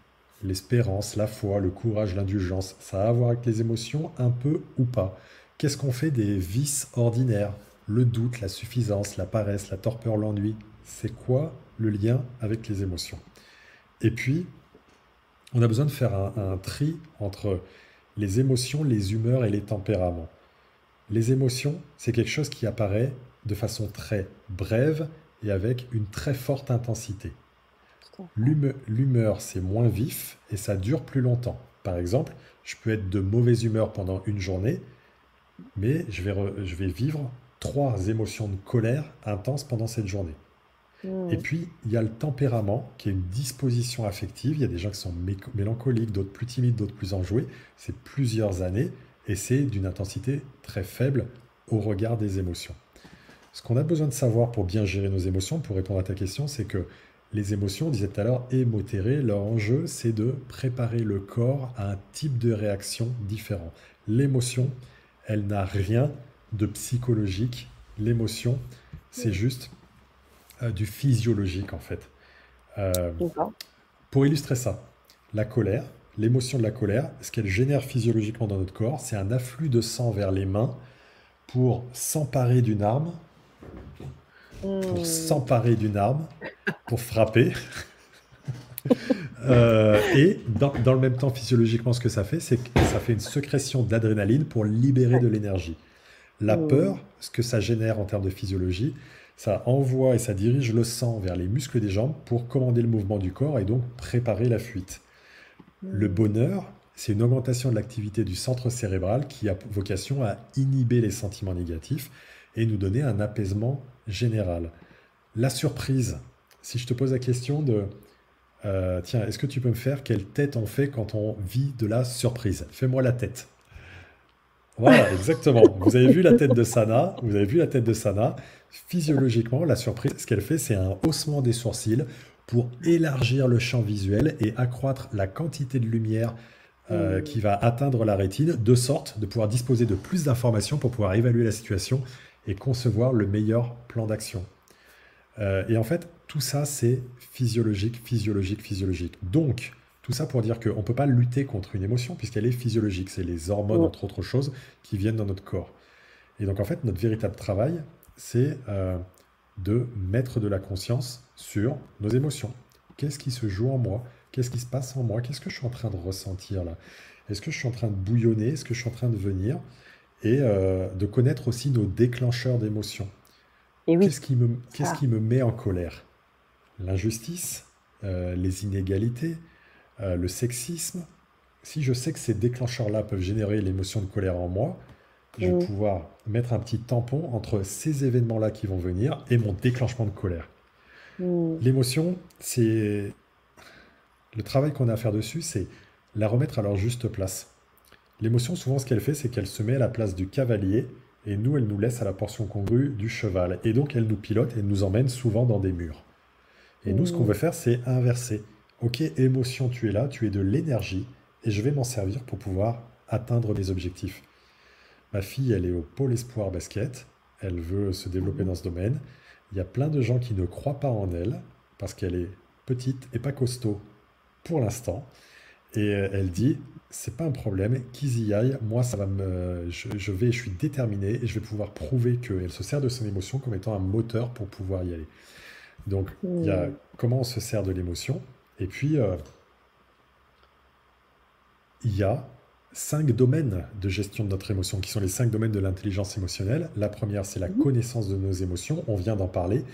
L'espérance, la foi, le courage, l'indulgence, ça a à voir avec les émotions un peu ou pas? Qu'est-ce qu'on fait des vices ordinaires? Le doute, la suffisance, la paresse, la torpeur, l'ennui. C'est quoi le lien avec les émotions? Et puis, on a besoin de faire un, tri entre les émotions, les humeurs et les tempéraments. Les émotions, c'est quelque chose qui apparaît de façon très brève et avec une très forte intensité. L'humeur, c'est moins vif et ça dure plus longtemps. Par exemple, je peux être de mauvaise humeur pendant une journée, mais je vais, je vais vivre trois émotions de colère intenses pendant cette journée. Hmm. Et puis, il y a le tempérament, qui est une disposition affective. Il y a des gens qui sont mélancoliques, d'autres plus timides, d'autres plus enjoués. C'est plusieurs années et c'est d'une intensité très faible au regard des émotions. Ce qu'on a besoin de savoir pour bien gérer nos émotions, pour répondre à ta question, c'est que les émotions, on disait tout à l'heure, émotérées, leur enjeu, c'est de préparer le corps à un type de réaction différent. L'émotion, elle n'a rien de psychologique. L'émotion, c'est juste euh, du physiologique en fait. Euh, pour illustrer ça, la colère, l'émotion de la colère, ce qu'elle génère physiologiquement dans notre corps, c'est un afflux de sang vers les mains pour s'emparer d'une arme, pour hmm. s'emparer d'une arme, pour frapper. Euh, et dans, le même temps, physiologiquement, ce que ça fait, c'est que ça fait une sécrétion d'adrénaline pour libérer de l'énergie. La mmh. peur, ce que ça génère en termes de physiologie, ça envoie et ça dirige le sang vers les muscles des jambes pour commander le mouvement du corps et donc préparer la fuite. Le mmh. bonheur, c'est une augmentation de l'activité du centre cérébral qui a vocation à inhiber les sentiments négatifs et nous donner un apaisement général. La surprise, si je te pose la question de euh, tiens, est-ce que tu peux me faire quelle tête on fait quand on vit de la surprise? Fais-moi la tête. Voilà, exactement. Vous avez vu la tête de Sana? Vous avez vu la tête de Sana? Physiologiquement, la surprise, ce qu'elle fait, c'est un haussement des sourcils pour élargir le champ visuel et accroître la quantité de lumière euh, mmh. qui va atteindre la rétine, de sorte de pouvoir disposer de plus d'informations pour pouvoir évaluer la situation et concevoir le meilleur plan d'action. Euh, et en fait, tout ça, c'est physiologique, physiologique, physiologique. Donc, Tout ça pour dire qu'on ne peut pas lutter contre une émotion puisqu'elle est physiologique. C'est les hormones, entre autres choses, qui viennent dans notre corps. Et donc en fait, notre véritable travail, c'est euh, de mettre de la conscience sur nos émotions. Qu'est-ce qui se joue en moi? Qu'est-ce qui se passe en moi? Qu'est-ce que je suis en train de ressentir là? Est-ce que je suis en train de bouillonner? Est-ce que je suis en train de venir? Et euh, de connaître aussi nos déclencheurs d'émotions. Oui, qu'est-ce qui, me, qu'est-ce qui me met en colère? L'injustice, euh, les inégalités, euh, le sexisme. Si je sais que ces déclencheurs-là peuvent générer l'émotion de colère en moi, je vais pouvoir mettre un petit tampon entre ces événements-là qui vont venir et mon déclenchement de colère. L'émotion, c'est le travail qu'on a à faire dessus, c'est la remettre à leur juste place. L'émotion, souvent, ce qu'elle fait, c'est qu'elle se met à la place du cavalier et nous, elle nous laisse à la portion congrue du cheval. Et donc, elle nous pilote et nous emmène souvent dans des murs. Et nous, ce qu'on veut faire, c'est inverser. Ok, émotion, tu es là, tu es de l'énergie et je vais m'en servir pour pouvoir atteindre mes objectifs. Ma fille, elle est au pôle espoir basket. Elle veut se développer dans ce domaine. Il y a plein de gens qui ne croient pas en elle parce qu'elle est petite et pas costaud pour l'instant. Et euh, elle dit, c'est pas un problème, qu'ils y aillent, moi ça va me, je, vais, je suis déterminé et je vais pouvoir prouver qu'elle se sert de son émotion comme étant un moteur pour pouvoir y aller. Donc il y a hmm. comment on se sert de l'émotion, et puis euh, il y a cinq domaines de gestion de notre émotion qui sont les cinq domaines de l'intelligence émotionnelle. La première, c'est la hmm. connaissance de nos émotions, on vient d'en parler.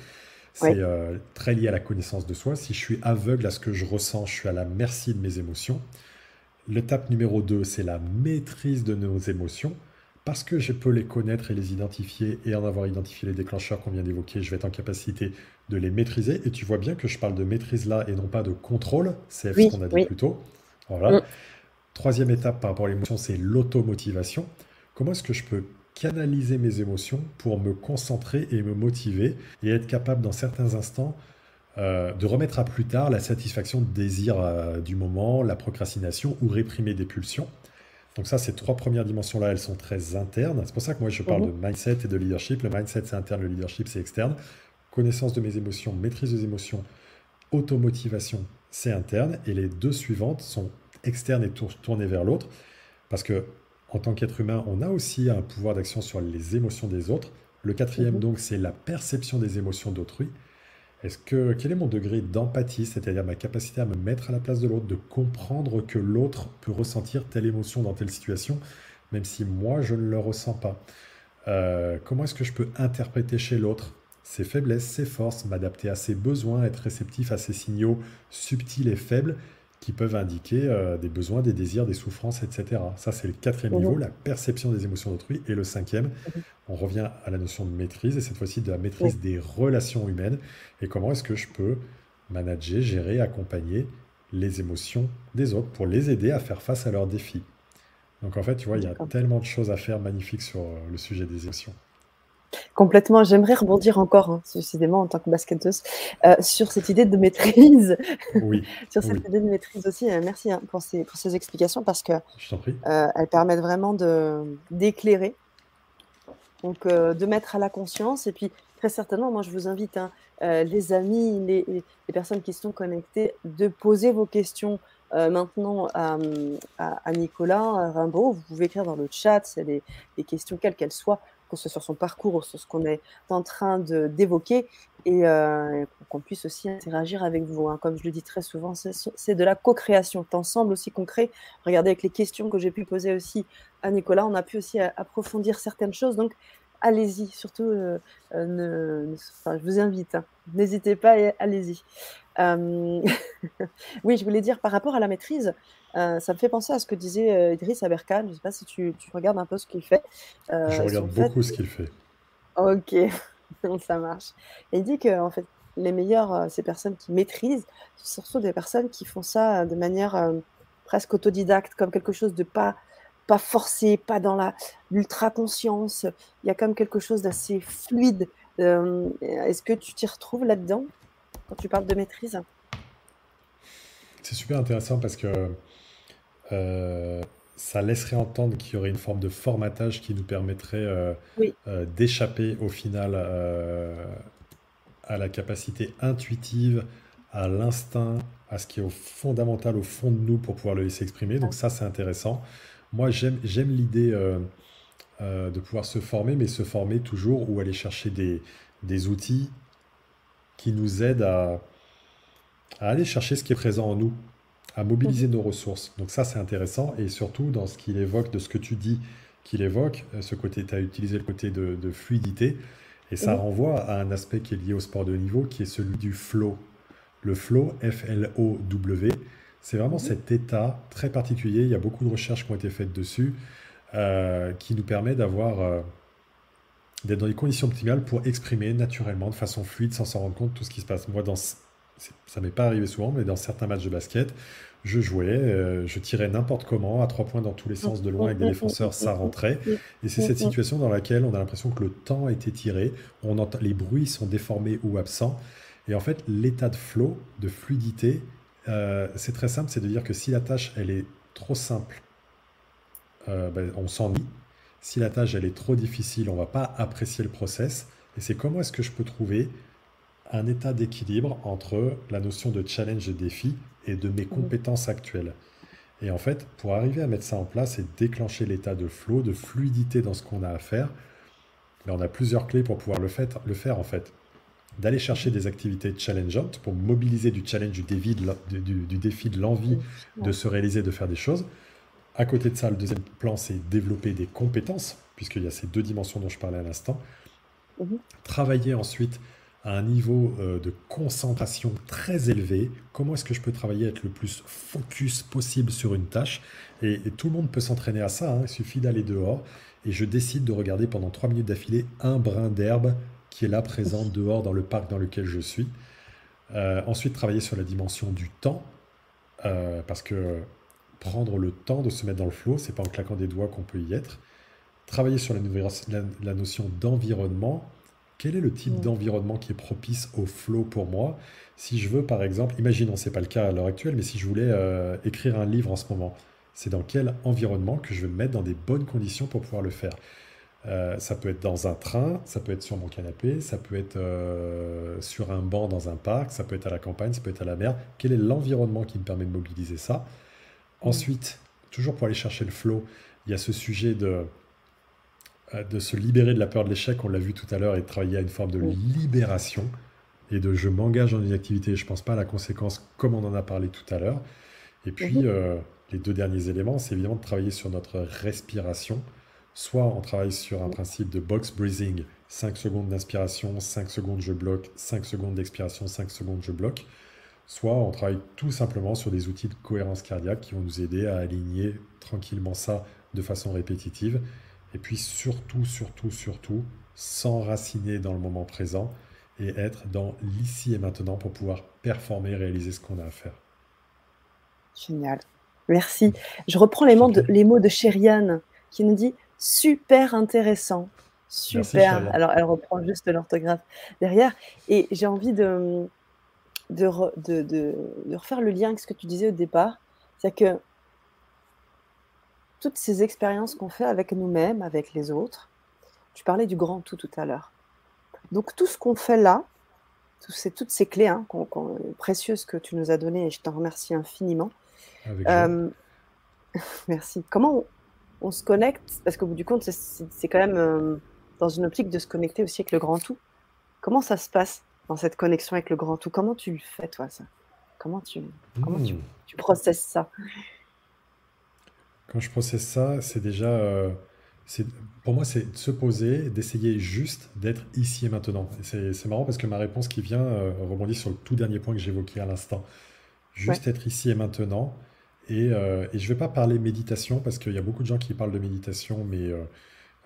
C'est euh, très lié à la connaissance de soi. Si je suis aveugle à ce que je ressens, je suis à la merci de mes émotions. L'étape numéro 2, c'est la maîtrise de nos émotions. Parce que je peux les connaître et les identifier et en avoir identifié les déclencheurs qu'on vient d'évoquer, je vais être en capacité de les maîtriser. Et tu vois bien que je parle de maîtrise là et non pas de contrôle. C'est ce qu'on a dit plus tôt. Voilà. Mm. Troisième étape par rapport à l'émotion, c'est l'automotivation. Comment est-ce que je peux canaliser mes émotions pour me concentrer et me motiver et être capable dans certains instants euh, de remettre à plus tard la satisfaction de désir euh, du moment, la procrastination ou réprimer des pulsions. Donc ça, ces trois premières dimensions-là, elles sont très internes. C'est pour ça que moi, je parle mhm. de mindset et de leadership. Le mindset, c'est interne, le leadership, c'est externe. Connaissance de mes émotions, maîtrise des émotions, automotivation, c'est interne. Et les deux suivantes sont externes et tournées vers l'autre. Parce que en tant qu'être humain, on a aussi un pouvoir d'action sur les émotions des autres. Le quatrième, mhm. donc, c'est la perception des émotions d'autrui. Est-ce que quel est mon degré d'empathie, c'est-à-dire ma capacité à me mettre à la place de l'autre, de comprendre que l'autre peut ressentir telle émotion dans telle situation, même si moi je ne le ressens pas? Euh, comment est-ce que je peux interpréter chez l'autre ses faiblesses, ses forces, m'adapter à ses besoins, être réceptif à ses signaux subtils et faibles qui peuvent indiquer euh, des besoins, des désirs, des souffrances, etc. Ça, c'est le quatrième niveau, la perception des émotions d'autrui. Et le cinquième, on revient à la notion de maîtrise, et cette fois-ci de la maîtrise des relations humaines. Et comment est-ce que je peux manager, gérer, accompagner les émotions des autres pour les aider à faire face à leurs défis. Donc en fait, tu vois, il y a tellement de choses à faire magnifiques sur euh, le sujet des émotions. Complètement. J'aimerais rebondir encore, hein, en tant que basketteuse, euh, sur cette idée de maîtrise. Oui. sur cette idée de maîtrise aussi. Euh, merci hein, pour, ces, pour ces explications parce que euh, elles permettent vraiment de d'éclairer, donc de mettre à la conscience. Et puis très certainement, moi je vous invite, hein, les amis, les, les, personnes qui sont connectées, de poser vos questions. maintenant à, à, Nicolas Rimbaud, vous pouvez écrire dans le chat, des, des questions quelles qu'elles soient, que ce soit sur son parcours ou sur ce qu'on est en train d'évoquer, et euh, qu'on puisse aussi interagir avec vous. Hein. Comme je le dis très souvent, c'est de la co-création. ensemble aussi concret. Regardez avec les questions que j'ai pu poser aussi à Nicolas, on a pu aussi approfondir certaines choses. Donc, allez-y, surtout, euh, euh, je vous invite, hein. n'hésitez pas et allez-y. oui, je voulais dire par rapport à la maîtrise, euh, ça me fait penser à ce que disait euh, Idriss Aberkan. Je ne sais pas si tu, regardes un peu ce qu'il fait. Euh, je regarde beaucoup ce qu'il fait. Ok, ça marche. il dit que en fait, les meilleures, ces personnes qui maîtrisent, ce sont surtout des personnes qui font ça de manière presque autodidacte, comme quelque chose de pas pas forcé, pas dans la l'ultra conscience. Il y a comme quelque chose d'assez fluide. Est-ce que tu t'y retrouves là-dedans quand tu parles de maîtrise? C'est super intéressant parce que euh, ça laisserait entendre qu'il y aurait une forme de formatage qui nous permettrait euh, euh, d'échapper au final à la capacité intuitive à l'instinct, à ce qui est fondamental au fond de nous pour pouvoir le laisser exprimer. Donc ça, c'est intéressant. Moi, j'aime l'idée euh, euh, de pouvoir se former, mais se former toujours ou aller chercher des, des outils qui nous aident à, à, aller chercher ce qui est présent en nous, à mobiliser nos ressources. Donc ça, c'est intéressant. Et surtout, dans ce qu'il évoque, de ce que tu dis qu'il évoque, euh, ce côté, tu as utilisé le côté de, de fluidité. Et ça renvoie à un aspect qui est lié au sport de niveau, qui est celui du flow. Le flow, F-L-O-W, c'est vraiment mhm. cet état très particulier. Il y a beaucoup de recherches qui ont été faites dessus, euh, qui nous permet d'avoir, euh, d'être dans les conditions optimales pour exprimer naturellement, de façon fluide, sans s'en rendre compte, tout ce qui se passe. Moi, dans, ça m'est pas arrivé souvent, mais dans certains matchs de basket, je jouais, euh, je tirais n'importe comment, à trois points dans tous les sens de loin avec des défenseurs, ça rentrait. Et c'est cette situation dans laquelle on a l'impression que le temps a été tiré, on entend, les bruits sont déformés ou absents. Et en fait, l'état de flow, de fluidité, euh, c'est très simple, c'est de dire que si la tâche, elle est trop simple, euh, ben, on s'ennuie. Si la tâche, elle est trop difficile, on va pas apprécier le process. Et c'est comment est-ce que je peux trouver un état d'équilibre entre la notion de challenge et défi et de mes mmh. compétences actuelles. Et en fait, pour arriver à mettre ça en place et déclencher l'état de flow, de fluidité dans ce qu'on a à faire, ben, on a plusieurs clés pour pouvoir le, le faire en fait. D'aller chercher des activités challengeantes pour mobiliser du challenge, du défi, de, du, défi, de l'envie de se réaliser, de faire des choses. À côté de ça, le deuxième plan, c'est développer des compétences, puisqu'il y a ces deux dimensions dont je parlais à l'instant. Mmh. Travailler ensuite à un niveau euh, de concentration très élevé. Comment est-ce que je peux travailler, être le plus focus possible sur une tâche? Et, tout le monde peut s'entraîner à ça, hein. il suffit d'aller dehors. Et je décide de regarder pendant trois minutes d'affilée un brin d'herbe qui est là présent dehors dans le parc dans lequel je suis. Euh, ensuite, travailler sur la dimension du temps, euh, parce que prendre le temps de se mettre dans le flot, c'est pas en claquant des doigts qu'on peut y être. Travailler sur la, la notion d'environnement, quel est le type d'environnement qui est propice au flow pour moi? Si je veux, par exemple, imaginons, ce n'est pas le cas à l'heure actuelle, mais si je voulais euh, écrire un livre en ce moment, c'est dans quel environnement que je vais me mettre dans des bonnes conditions pour pouvoir le faire? Euh, ça peut être dans un train, ça peut être sur mon canapé, ça peut être euh, sur un banc dans un parc, ça peut être à la campagne, ça peut être à la mer. Quel est l'environnement qui me permet de mobiliser ça? Ensuite, toujours pour aller chercher le flow, il y a ce sujet de euh, de se libérer de la peur de l'échec, on l'a vu tout à l'heure, et de travailler à une forme de libération et de je m'engage dans une activité, je ne pense pas à la conséquence comme on en a parlé tout à l'heure. Et puis, mhm. euh, les deux derniers éléments, c'est évidemment de travailler sur notre respiration. Soit on travaille sur un principe de box breathing, 5 secondes d'inspiration, 5 secondes je bloque, 5 secondes d'expiration, 5 secondes je bloque. Soit on travaille tout simplement sur des outils de cohérence cardiaque qui vont nous aider à aligner tranquillement ça de façon répétitive et puis surtout, surtout, surtout, s'enraciner dans le moment présent et être dans l'ici et maintenant pour pouvoir performer et réaliser ce qu'on a à faire. Génial. Merci. Je reprends les mots de, les mots de Chériane qui nous dit super intéressant. Super. Alors, elle reprend juste l'orthographe derrière. Et j'ai envie de de, de, de, refaire le lien avec ce que tu disais au départ. C'est que toutes ces expériences qu'on fait avec nous-mêmes, avec les autres. Tu parlais du grand tout tout à l'heure. Donc tout ce qu'on fait là, toutes ces clés hein, précieuses que tu nous as données, et je t'en remercie infiniment. Euh, merci. Comment on, se connecte Parce qu'au bout du compte, c'est quand même euh, dans une optique de se connecter aussi avec le grand tout. Comment ça se passe dans cette connexion avec le grand tout? Comment tu le fais, toi, ça? Comment tu, comment tu, hmm. tu processes ça? Quand je processe ça, c'est déjà. Euh, pour moi, c'est de se poser, d'essayer juste d'être ici et maintenant. C'est marrant parce que ma réponse qui vient euh, rebondit sur le tout dernier point que j'évoquais à l'instant. Juste être ici et maintenant. Et, euh, et je ne vais pas parler méditation parce qu'il y a beaucoup de gens qui parlent de méditation, mais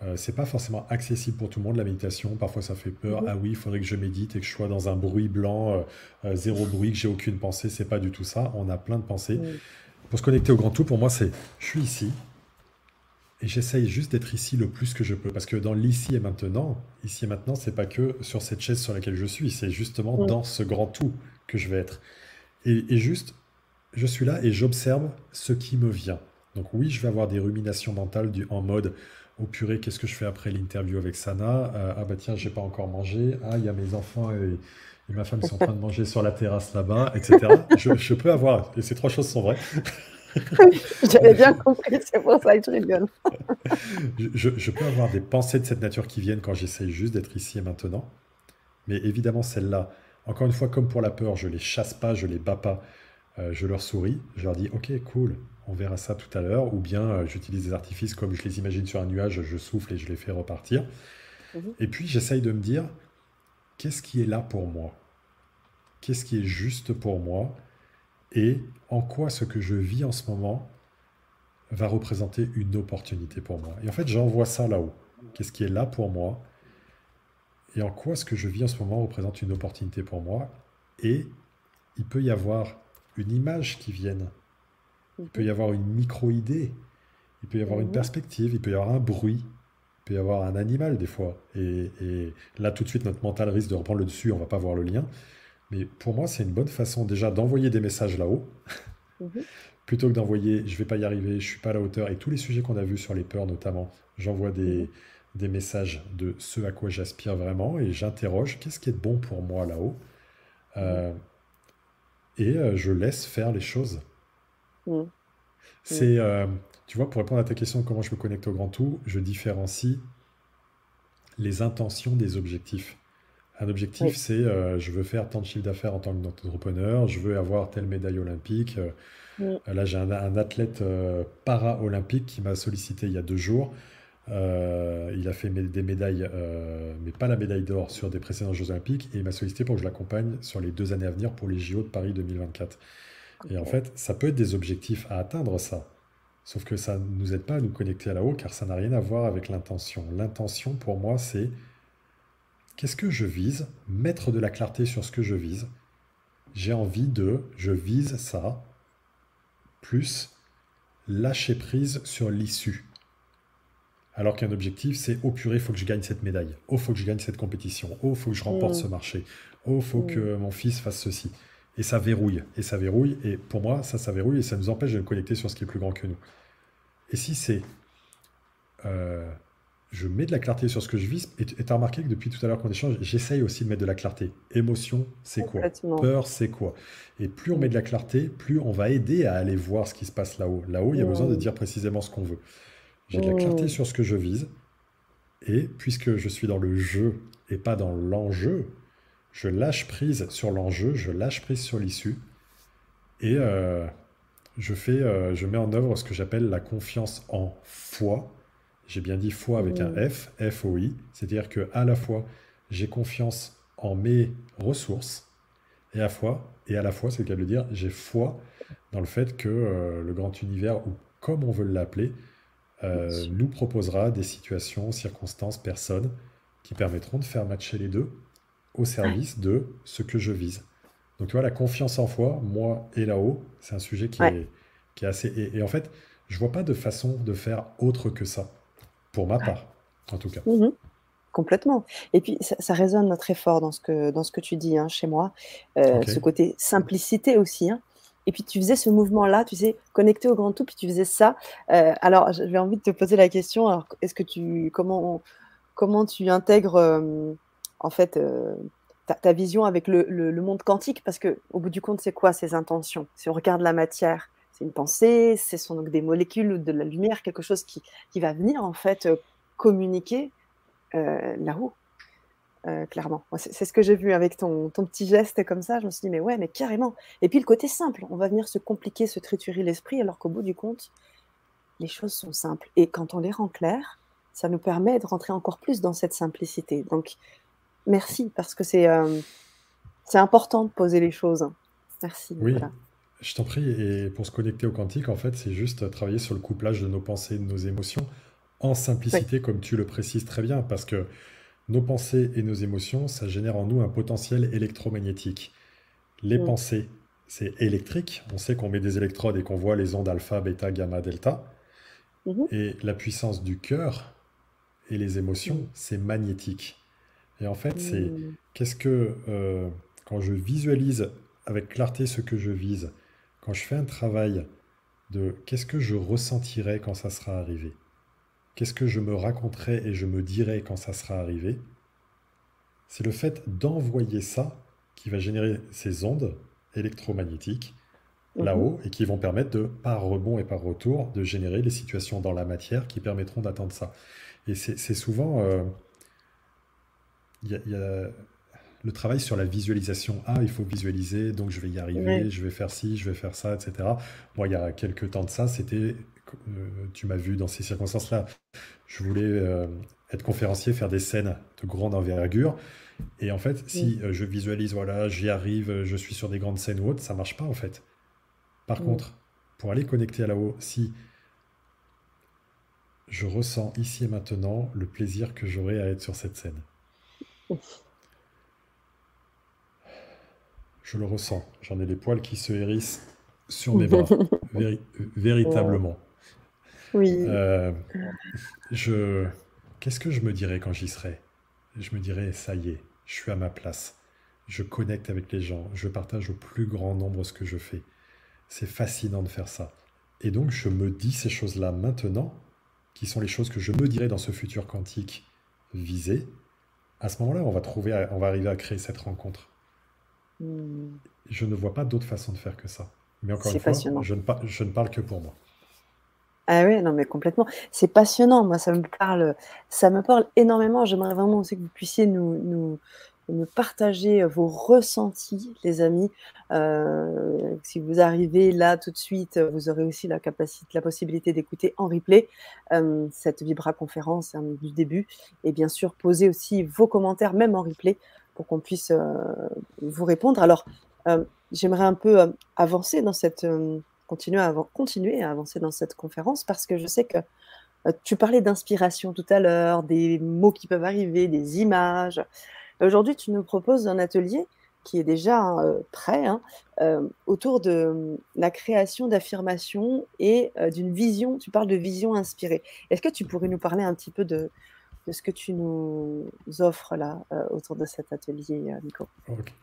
ce c'est pas forcément accessible pour tout le monde la méditation. Parfois, ça fait peur. Mhm. Ah oui, il faudrait que je médite et que je sois dans un bruit blanc, zéro bruit, que j'ai aucune pensée. C'est pas du tout ça. On a plein de pensées. Pour se connecter au grand tout, pour moi, c'est je suis ici et j'essaye juste d'être ici le plus que je peux. Parce que dans l'ici et maintenant, ici et maintenant, c'est pas que sur cette chaise sur laquelle je suis, c'est justement dans ce grand tout que je vais être. Et, juste, je suis là et j'observe ce qui me vient. Donc oui, je vais avoir des ruminations mentales du, en mode au purée, qu'est-ce que je fais après l'interview avec Sana? Euh, Ah bah tiens, j'ai pas encore mangé. Ah, il y a mes enfants et, ma femme qui sont en train de manger sur la terrasse là-bas, etc. je, peux avoir, et ces trois choses sont vraies. J'avais bien compris, c'est pour ça que je rigole. je, je, peux avoir des pensées de cette nature qui viennent quand j'essaye juste d'être ici et maintenant. Mais évidemment, celles-là, encore une fois, comme pour la peur, je les chasse pas, je les bats pas, euh, je leur souris, je leur dis ok, cool, on verra ça tout à l'heure, ou bien euh, j'utilise des artifices comme je les imagine sur un nuage, je souffle et je les fais repartir. Mhm. Et puis j'essaye de me dire, qu'est-ce qui est là pour moi? Qu'est-ce qui est juste pour moi? Et en quoi ce que je vis en ce moment va représenter une opportunité pour moi? Et en fait, j'envoie ça là-haut. Qu'est-ce qui est là pour moi? Et en quoi ce que je vis en ce moment représente une opportunité pour moi? Et il peut y avoir une image qui vienne il peut y avoir une micro-idée, il peut y avoir une mhm. perspective, il peut y avoir un bruit, il peut y avoir un animal des fois. Et, là, tout de suite, notre mental risque de reprendre le dessus, on va pas voir le lien. Mais pour moi, c'est une bonne façon déjà d'envoyer des messages là-haut, mhm. plutôt que d'envoyer je vais pas y arriver, je suis pas à la hauteur. Et tous les sujets qu'on a vus sur les peurs notamment, j'envoie des, mhm. des messages de ce à quoi j'aspire vraiment et j'interroge qu'est-ce qui est bon pour moi là-haut? Euh, et euh, je laisse faire les choses. Mm. C'est, euh, tu vois, pour répondre à ta question comment je me connecte au grand tout, je différencie les intentions des objectifs. Un objectif, c'est euh, je veux faire tant de chiffre d'affaires en tant qu'entrepreneur, je veux avoir telle médaille olympique. Mm. Là, j'ai un, athlète para-olympique qui m'a sollicité il y a deux jours. Il a fait des médailles, mais pas la médaille d'or sur des précédents Jeux olympiques, et il m'a sollicité pour que je l'accompagne sur les deux années à venir pour les JO de Paris 2024. Et en fait, ça peut être des objectifs à atteindre, ça. Sauf que ça ne nous aide pas à nous connecter à la haut car ça n'a rien à voir avec l'intention. L'intention, pour moi, c'est qu'est-ce que je vise? Mettre de la clarté sur ce que je vise. J'ai envie de, je vise ça, plus lâcher prise sur l'issue. Alors qu'un objectif, c'est oh purée, il faut que je gagne cette médaille. Oh, faut que je gagne cette compétition. Oh, faut que je remporte mm. ce marché. Oh, faut mm. que mon fils fasse ceci et ça verrouille, et ça verrouille, et pour moi, ça, ça verrouille, et ça nous empêche de nous connecter sur ce qui est plus grand que nous. Et si c'est... Euh, je mets de la clarté sur ce que je vis, et tu as remarqué que depuis tout à l'heure qu'on échange, j'essaye aussi de mettre de la clarté. Émotion, c'est quoi? Peur, c'est quoi? Et plus on met de la clarté, plus on va aider à aller voir ce qui se passe là-haut. Là-haut, il y a besoin de dire précisément ce qu'on veut. J'ai de la clarté sur ce que je vise, et puisque je suis dans le jeu et pas dans l'enjeu, je lâche prise sur l'enjeu, je lâche prise sur l'issue, et euh, je, fais, euh, je mets en œuvre ce que j'appelle la confiance en foi. J'ai bien dit foi avec un mmh. F, F-O-I, c'est-à-dire que à la fois j'ai confiance en mes ressources, et à, fois, et à la fois, c'est le cas de le dire, j'ai foi dans le fait que euh, le grand univers, ou comme on veut l'appeler, nous proposera des situations, circonstances, personnes qui permettront de faire matcher les deux au service de ce que je vise. Donc tu vois, la confiance en foi, moi et là-haut, c'est un sujet qui, est, qui est assez... Et, en fait, je vois pas de façon de faire autre que ça, pour ma part, en tout cas. Mmh Complètement. Et puis, ça, résonne très fort dans ce que, dans ce que tu dis hein, chez moi, euh, ce côté simplicité aussi. Hein. Et puis, tu faisais ce mouvement-là, tu sais, connecté au grand tout, puis tu faisais ça. Euh, alors, j'avais envie de te poser la question, est-ce que tu... Comment, comment tu intègres... Euh, en fait, euh, ta, vision avec le, monde quantique, parce que au bout du compte, c'est quoi ces intentions? Si on regarde la matière, c'est une pensée, ce sont donc des molécules ou de la lumière, quelque chose qui, va venir en fait communiquer euh, clairement. C'est ce que j'ai vu avec ton, ton, petit geste comme ça. Je me suis dit, mais ouais, mais carrément. Et puis le côté simple, on va venir se compliquer, se triturer l'esprit, alors qu'au bout du compte, les choses sont simples. Et quand on les rend claires, ça nous permet de rentrer encore plus dans cette simplicité. Donc, merci, parce que c'est euh, c'est important de poser les choses. Merci. Oui, je t'en prie. Et pour se connecter au quantique, en fait, c'est juste travailler sur le couplage de nos pensées de nos émotions en simplicité, comme tu le précises très bien, parce que nos pensées et nos émotions, ça génère en nous un potentiel électromagnétique. Les mm. pensées, c'est électrique. On sait qu'on met des électrodes et qu'on voit les ondes alpha, bêta, gamma, delta. Mm-hmm. Et la puissance du cœur et les émotions, mm. c'est magnétique. Et en fait, c'est mmh. qu'est-ce que, euh, quand je visualise avec clarté ce que je vise, quand je fais un travail de qu'est-ce que je ressentirai quand ça sera arrivé, qu'est-ce que je me raconterai et je me dirai quand ça sera arrivé, c'est le fait d'envoyer ça qui va générer ces ondes électromagnétiques mhm. là-haut et qui vont permettre de, par rebond et par retour, de générer les situations dans la matière qui permettront d'atteindre ça. Et c'est souvent... Euh, il y, a le travail sur la visualisation. Ah, il faut visualiser, donc je vais y arriver, je vais faire ci, je vais faire ça, etc. Moi, il y a quelques temps de ça, c'était, tu m'as vu dans ces circonstances-là, je voulais euh, être conférencier, faire des scènes de grande envergure. Et en fait, si euh, je visualise, voilà, j'y arrive, je suis sur des grandes scènes ou autres, ça marche pas en fait. Par contre, pour aller connecter à là-haut, si je ressens ici et maintenant le plaisir que j'aurai à être sur cette scène. Je le ressens. J'en ai les poils qui se hérissent sur mes bras, véritablement. Oui. Euh, je... Qu'est-ce que je me dirais quand j'y serai Je me dirais, ça y est, je suis à ma place. Je connecte avec les gens. Je partage au plus grand nombre ce que je fais. C'est fascinant de faire ça. Et donc, je me dis ces choses-là maintenant, qui sont les choses que je me dirais dans ce futur quantique visé. À ce moment-là, on va trouver, on va arriver à créer cette rencontre. Hmm. Je ne vois pas d'autre façon de faire que ça. Mais encore une fois, je ne, je ne, parle que pour moi. Ah oui, non, mais complètement. C'est passionnant. Moi, ça me parle, ça me parle énormément. J'aimerais vraiment aussi que vous puissiez nous, nous, partager vos ressentis, les amis. Euh, si vous arrivez là tout de suite, vous aurez aussi la, capacité, la possibilité d'écouter en replay euh, cette Vibra conférence hein, du début. Et bien sûr, poser aussi vos commentaires, même en replay, pour qu'on puisse euh, vous répondre. Alors, j'aimerais un peu avancer dans cette. Continuer, à, avancer dans cette conférence parce que je sais que tu parlais d'inspiration tout à l'heure, des mots qui peuvent arriver, des images. Aujourd'hui, tu nous proposes un atelier qui est déjà euh, prêt hein, euh, autour de la création d'affirmations et euh, d'une vision. Tu parles de vision inspirée. Est-ce que tu pourrais nous parler un petit peu de, ce que tu nous offres là autour de cet atelier, Nico?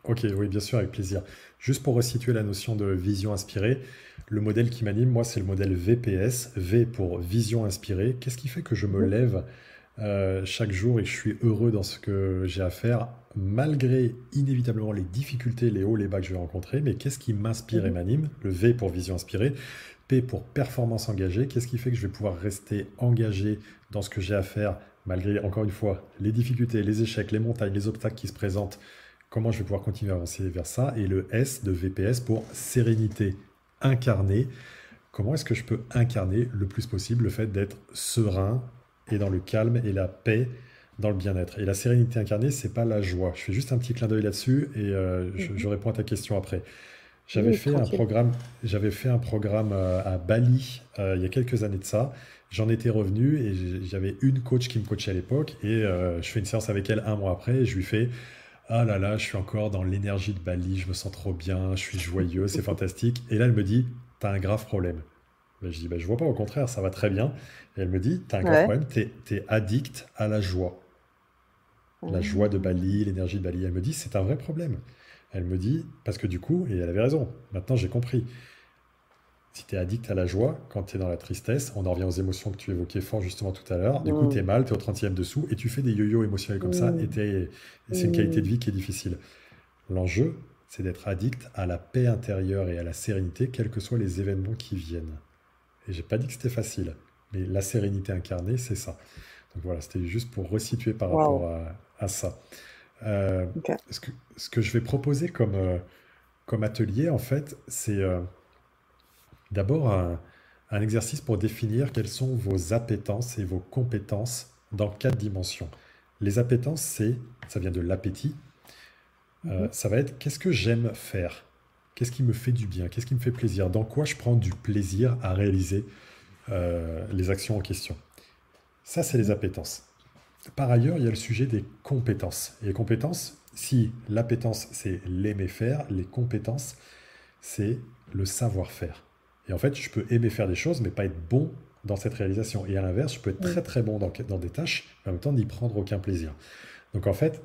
Ok, oui, bien sûr, avec plaisir. Juste pour resituer la notion de vision inspirée, le modèle qui m'anime, moi, c'est le modèle VPS. V pour vision inspirée. Qu'est-ce qui fait que je me mmh. lève euh, chaque jour et je suis heureux dans ce que j'ai à faire, malgré inévitablement les difficultés, les hauts, les bas que je vais rencontrer? Mais qu'est-ce qui m'inspire et mhm. m'anime? Le V pour vision inspirée, P pour performance engagée. Qu'est-ce qui fait que je vais pouvoir rester engagé dans ce que j'ai à faire, malgré, encore une fois, les difficultés, les échecs, les montagnes, les obstacles qui se présentent? Comment je vais pouvoir continuer à avancer vers ça? Et le S de VPS pour sérénité incarnée. Comment est-ce que je peux incarner le plus possible le fait d'être serein, et dans le calme et la paix, dans le bien-être? Et la sérénité incarnée, c'est pas la joie. Je fais juste un petit clin d'œil là-dessus et euh, je, mhm. réponds à ta question après. J'avais fait, un programme, j'avais fait un programme euh, à Bali euh, il y a quelques années de ça. J'en étais revenu et j'avais une coach qui me coachait à l'époque et je fais une séance avec elle un mois après et je lui fais ah là là, je suis encore dans l'énergie de Bali, je me sens trop bien, je suis joyeux, c'est fantastique. Et là, elle me dit, tu as un grave problème. Ben, je dis, ben, je vois pas, au contraire, ça va très bien. Et elle me dit, tu as un grand problème, tu es, addict à la joie. La joie de Bali, l'énergie de Bali. Elle me dit, c'est un vrai problème. Elle me dit, parce que du coup, et elle avait raison, maintenant j'ai compris. Si tu es addict à la joie, quand tu es dans la tristesse, on en revient aux émotions que tu évoquais fort justement tout à l'heure. Du coup, tu es mal, tu es au 30e dessous et tu fais des yo-yo émotionnels comme ça et, c'est une qualité de vie qui est difficile. L'enjeu, c'est d'être addict à la paix intérieure et à la sérénité, quels que soient les événements qui viennent. Et j'ai pas dit que c'était facile, mais la sérénité incarnée, c'est ça. Donc voilà, c'était juste pour resituer par rapport à, ça. Euh, ce, que, ce, que, je vais proposer comme, euh, comme atelier, en fait, c'est euh, d'abord un, un, exercice pour définir quelles sont vos appétences et vos compétences dans quatre dimensions. Les appétences, c'est, ça vient de l'appétit. Mhm. Ça va être qu'est-ce que j'aime faire? Qu'est-ce qui me fait du bien? Qu'est-ce qui me fait plaisir? Dans quoi je prends du plaisir à réaliser euh, les actions en question? Ça, c'est les appétences. Par ailleurs, il y a le sujet des compétences. Et les compétences, si l'appétence, c'est l'aimer faire, les compétences, c'est le savoir-faire. Et en fait, je peux aimer faire des choses, mais pas être bon dans cette réalisation. Et à l'inverse, je peux être très très bon dans, dans des tâches, mais en même temps n'y prendre aucun plaisir. Donc en fait,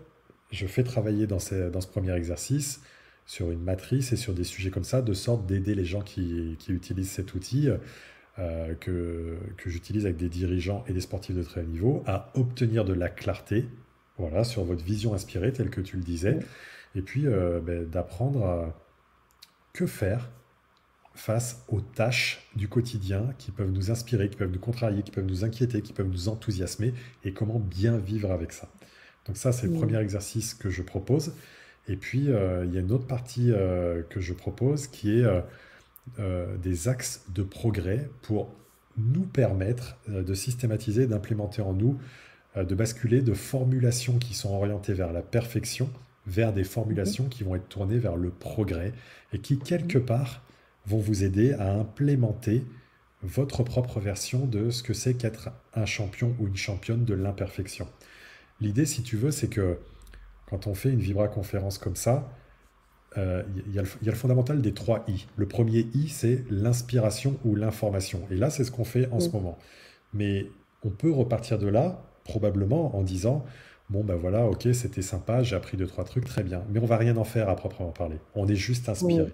je fais travailler dans, dans ce premier exercice sur une matrice et sur des sujets comme ça, de sorte d'aider les gens qui, utilisent cet outil euh, que, que j'utilise avec des dirigeants et des sportifs de très haut niveau, à obtenir de la clarté voilà, sur votre vision inspirée, telle que tu le disais, et puis euh, ben, d'apprendre à que faire face aux tâches du quotidien qui peuvent nous inspirer, qui peuvent nous contrarier, qui peuvent nous inquiéter, qui peuvent nous enthousiasmer, et comment bien vivre avec ça. Donc ça, c'est le premier exercice que je propose. Et puis, euh, il y a une autre partie euh, que je propose qui est euh, des axes de progrès pour nous permettre de systématiser, d'implémenter en nous, de basculer de formulations qui sont orientées vers la perfection vers des formulations qui vont être tournées vers le progrès et qui, quelque part, vont vous aider à implémenter votre propre version de ce que c'est qu'être un champion ou une championne de l'imperfection. L'idée, si tu veux, c'est que quand on fait une Vibra conférence comme ça, euh, il y, a le fondamental des trois I. Le premier I, c'est l'inspiration ou l'information. Et là, c'est ce qu'on fait en ce moment. Mais on peut repartir de là, probablement, en disant, bon, ben voilà, ok, c'était sympa, j'ai appris deux, trois trucs, très bien. Mais on va rien en faire à proprement parler. On est juste inspiré.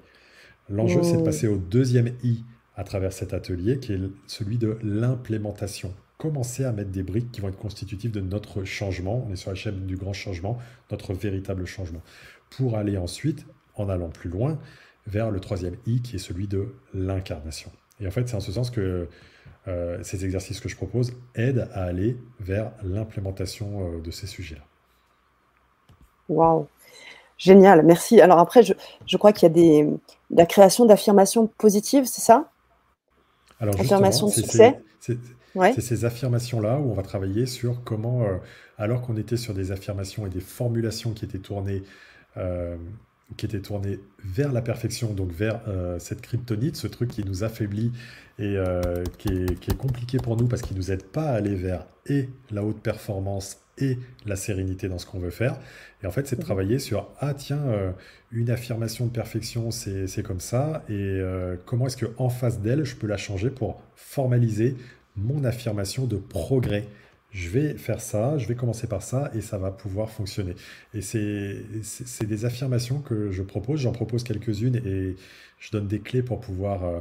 L'enjeu, c'est de passer au deuxième I à travers cet atelier, qui est celui de l'implémentation. Commencer à mettre des briques qui vont être constitutives de notre changement. On est sur la chaîne du grand changement, notre véritable changement. Pour aller ensuite, en allant plus loin, vers le troisième I, qui est celui de l'incarnation. Et en fait, c'est en ce sens que euh, ces exercices que je propose aident à aller vers l'implémentation euh, de ces sujets-là. Waouh Génial, merci. Alors après, je, crois qu'il y a des, la création d'affirmations positives, c'est ça? Alors Affirmations de succès? C'est ces affirmations-là où on va travailler sur comment, euh, alors qu'on était sur des affirmations et des formulations qui étaient tournées qui était tourné vers la perfection, donc vers euh, cette kryptonite, ce truc qui nous affaiblit et euh, qui, est, compliqué pour nous parce qu'il ne nous aide pas à aller vers et la haute performance et la sérénité dans ce qu'on veut faire. Et en fait, c'est de travailler sur, ah tiens, euh, une affirmation de perfection, c'est comme ça, et comment est-ce qu'en face d'elle, je peux la changer pour formaliser mon affirmation de progrès? Je vais faire ça, je vais commencer par ça et ça va pouvoir fonctionner. Et c'est des affirmations que je propose, j'en propose quelques-unes et je donne des clés pour pouvoir euh,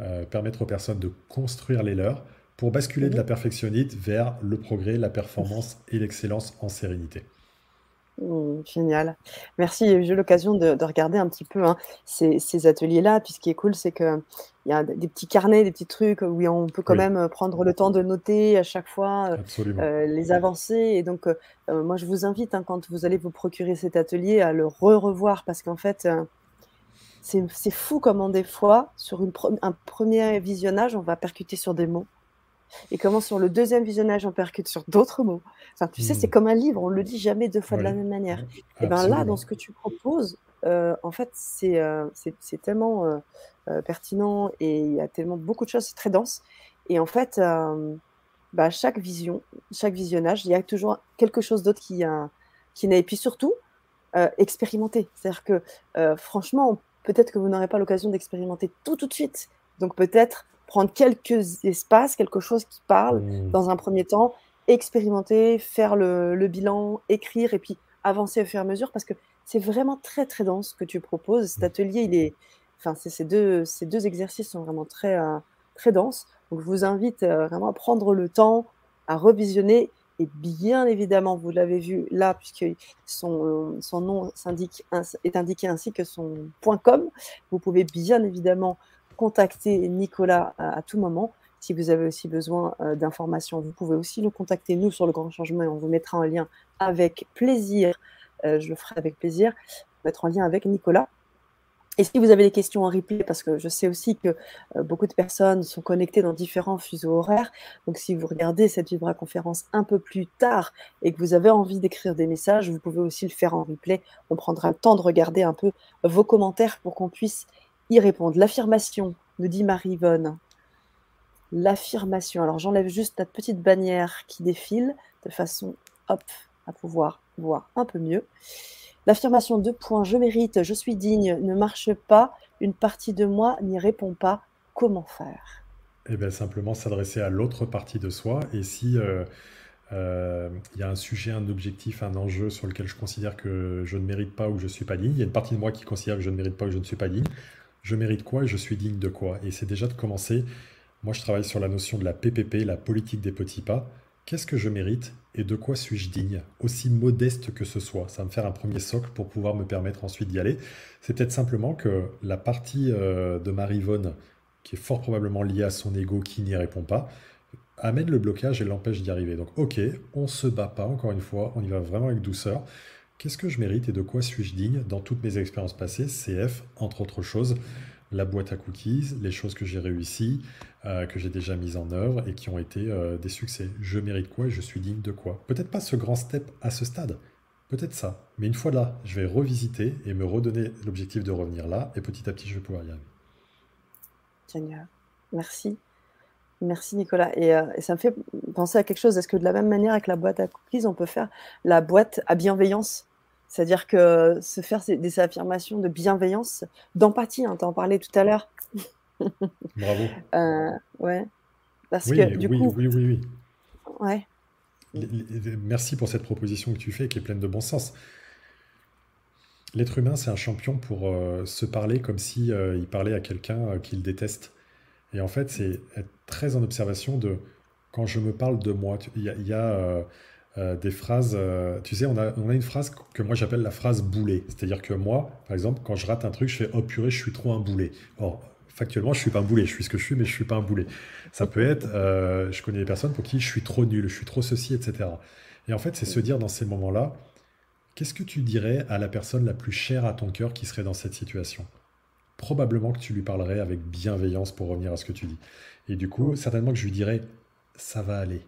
euh, permettre aux personnes de construire les leurs pour basculer de la perfectionnite vers le progrès, la performance et l'excellence en sérénité. Mmh, génial. Merci. J'ai eu l'occasion de, regarder un petit peu hein, ces, ateliers-là. Puis ce qui est cool, c'est qu'il y a des petits carnets, des petits trucs où on peut quand même euh, prendre le temps de noter à chaque fois euh, euh, les avancées. Et donc, moi, je vous invite, hein, quand vous allez vous procurer cet atelier, à le re-revoir parce qu'en fait, c'est fou comment des fois, sur une un premier visionnage, on va percuter sur des mots et comment sur le deuxième visionnage on percute sur d'autres mots. Enfin, tu sais, c'est mmh. comme un livre, on le lit jamais deux fois de la même manière. Et bien là, dans ce que tu proposes, euh, en fait, c'est euh, c'est tellement euh, pertinent et il y a tellement beaucoup de choses, c'est très dense. Et en fait, bah, chaque vision, chaque visionnage, il y a toujours quelque chose d'autre qui, qui naît. Et puis surtout, expérimenter. C'est-à-dire que franchement, peut-être que vous n'aurez pas l'occasion d'expérimenter tout tout de suite. Donc peut-être prendre quelques espaces, quelque chose qui parle mmh. dans un premier temps, expérimenter, faire le, bilan, écrire et puis avancer au fur et à mesure parce que c'est vraiment très très dense ce que tu proposes. Cet mmh. atelier, il est, enfin, ces deux, ces deux exercices sont vraiment très euh, très denses. Donc je vous invite euh, vraiment à prendre le temps, à revisionner et bien évidemment, vous l'avez vu là, puisque son, son nom est indiqué ainsi que son point .com, vous pouvez bien évidemment contacter Nicolas à, tout moment. Si vous avez aussi besoin euh, d'informations, vous pouvez aussi nous contacter, nous, sur le Grand Changement, et on vous mettra en lien avec plaisir. Euh, je le ferai avec plaisir, mettre en lien avec Nicolas. Et si vous avez des questions en replay, parce que je sais aussi que euh, beaucoup de personnes sont connectées dans différents fuseaux horaires, donc si vous regardez cette Vibra conférence un peu plus tard et que vous avez envie d'écrire des messages, vous pouvez aussi le faire en replay. On prendra le temps de regarder un peu vos commentaires pour qu'on puisse y répondre. L'affirmation, nous dit Marie-Yvonne. L'affirmation. Alors j'enlève juste la petite bannière qui défile de façon hop, à pouvoir voir un peu mieux. L'affirmation de points, je mérite, je suis digne, ne marche pas, une partie de moi n'y répond pas. Comment faire? Eh bien simplement s'adresser à l'autre partie de soi. Et si euh, euh, il y a un sujet, un objectif, un enjeu sur lequel je considère que je ne mérite pas ou je ne suis pas digne, il y a une partie de moi qui considère que je ne mérite pas ou que je ne suis pas digne, je mérite quoi et je suis digne de quoi. Et c'est déjà de commencer Moi, je travaille sur la notion de la PPP, la politique des petits pas. Qu'est-ce que je mérite et de quoi suis-je digne Aussi modeste que ce soit? Ça va me faire un premier socle pour pouvoir me permettre ensuite d'y aller. C'est peut-être simplement que la partie euh, de Marivonne, qui est fort probablement liée à son ego qui n'y répond pas, amène le blocage et l'empêche d'y arriver. Donc, ok, on se bat pas, encore une fois, on y va vraiment avec douceur. Qu'est-ce que je mérite et de quoi suis-je digne dans toutes mes expériences passées CF, entre autres choses, la boîte à cookies, les choses que j'ai réussies, euh, que j'ai déjà mises en œuvre et qui ont été euh, des succès. Je mérite quoi et je suis digne de quoi Peut-être pas ce grand step à ce stade, peut-être ça. Mais une fois là, je vais revisiter et me redonner l'objectif de revenir là et petit à petit, je vais pouvoir y arriver. Génial. Merci. Merci Nicolas. Euh, et, ça me fait penser à quelque chose. Est-ce que de la même manière avec la boîte à cookies, on peut faire la boîte à bienveillance? C'est-à-dire que se faire des affirmations de bienveillance, d'empathie, hein, tu en parlais tout à l'heure. Bravo. Euh, ouais. Parce que du oui, coup. Oui, oui, oui. Ouais. Merci pour cette proposition que tu fais qui est pleine de bon sens. L'être humain, c'est un champion pour euh, se parler comme si il parlait à quelqu'un qu'il déteste. Et en fait, c'est être très en observation de quand je me parle de moi. Il y a, euh, euh, des phrases, euh, tu sais, on a, une phrase que moi j'appelle la phrase boulet. C'est-à-dire que moi, par exemple, quand je rate un truc, je fais Oh purée, je suis trop un boulet. Or, factuellement, je suis pas un boulet. Je suis ce que je suis, mais je suis pas un boulet. Ça peut être, je connais des personnes pour qui je suis trop nul, je suis trop ceci, etc. Et en fait, c'est se dire dans ces moments-là, qu'est-ce que tu dirais à la personne la plus chère à ton cœur qui serait dans cette situation? Probablement que tu lui parlerais avec bienveillance pour revenir à ce que tu dis. Et du coup, certainement que je lui dirais ça va aller,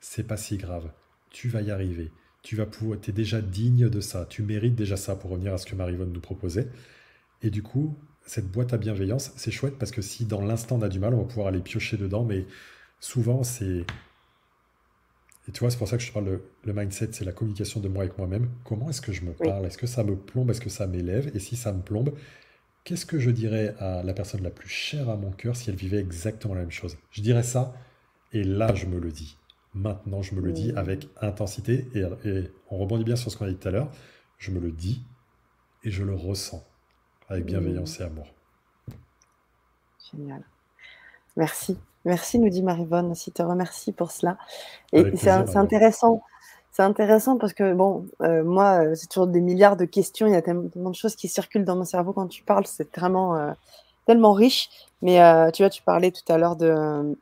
c'est pas si grave, tu vas y arriver, tu vas pouvoir, es déjà digne de ça, tu mérites déjà ça pour revenir à ce que Marivonne nous proposait. Et du coup, cette boîte à bienveillance, c'est chouette parce que si dans l'instant on a du mal, on va pouvoir aller piocher dedans, mais souvent c'est. Et tu vois, c'est pour ça que je te parle, le, le mindset, c'est la communication de moi avec moi-même. Comment est-ce que je me parle? Est-ce que ça me plombe? Est-ce que ça m'élève? Et si ça me plombe, Qu'est-ce que je dirais à la personne la plus chère à mon cœur si elle vivait exactement la même chose? Je dirais ça, et là je me le dis. Maintenant je me le dis mmh. avec intensité, et, on rebondit bien sur ce qu'on a dit tout à l'heure, je me le dis et je le ressens avec mmh. bienveillance et amour. Génial. Merci. Merci, nous dit Marivonne aussi, te remercie pour cela. Et c'est intéressant c'est intéressant parce que, bon, euh, moi, euh, c'est toujours des milliards de questions. Il y a tellement de choses qui circulent dans mon cerveau quand tu parles. C'est vraiment euh, tellement riche. Mais tu vois, tu parlais tout à l'heure de,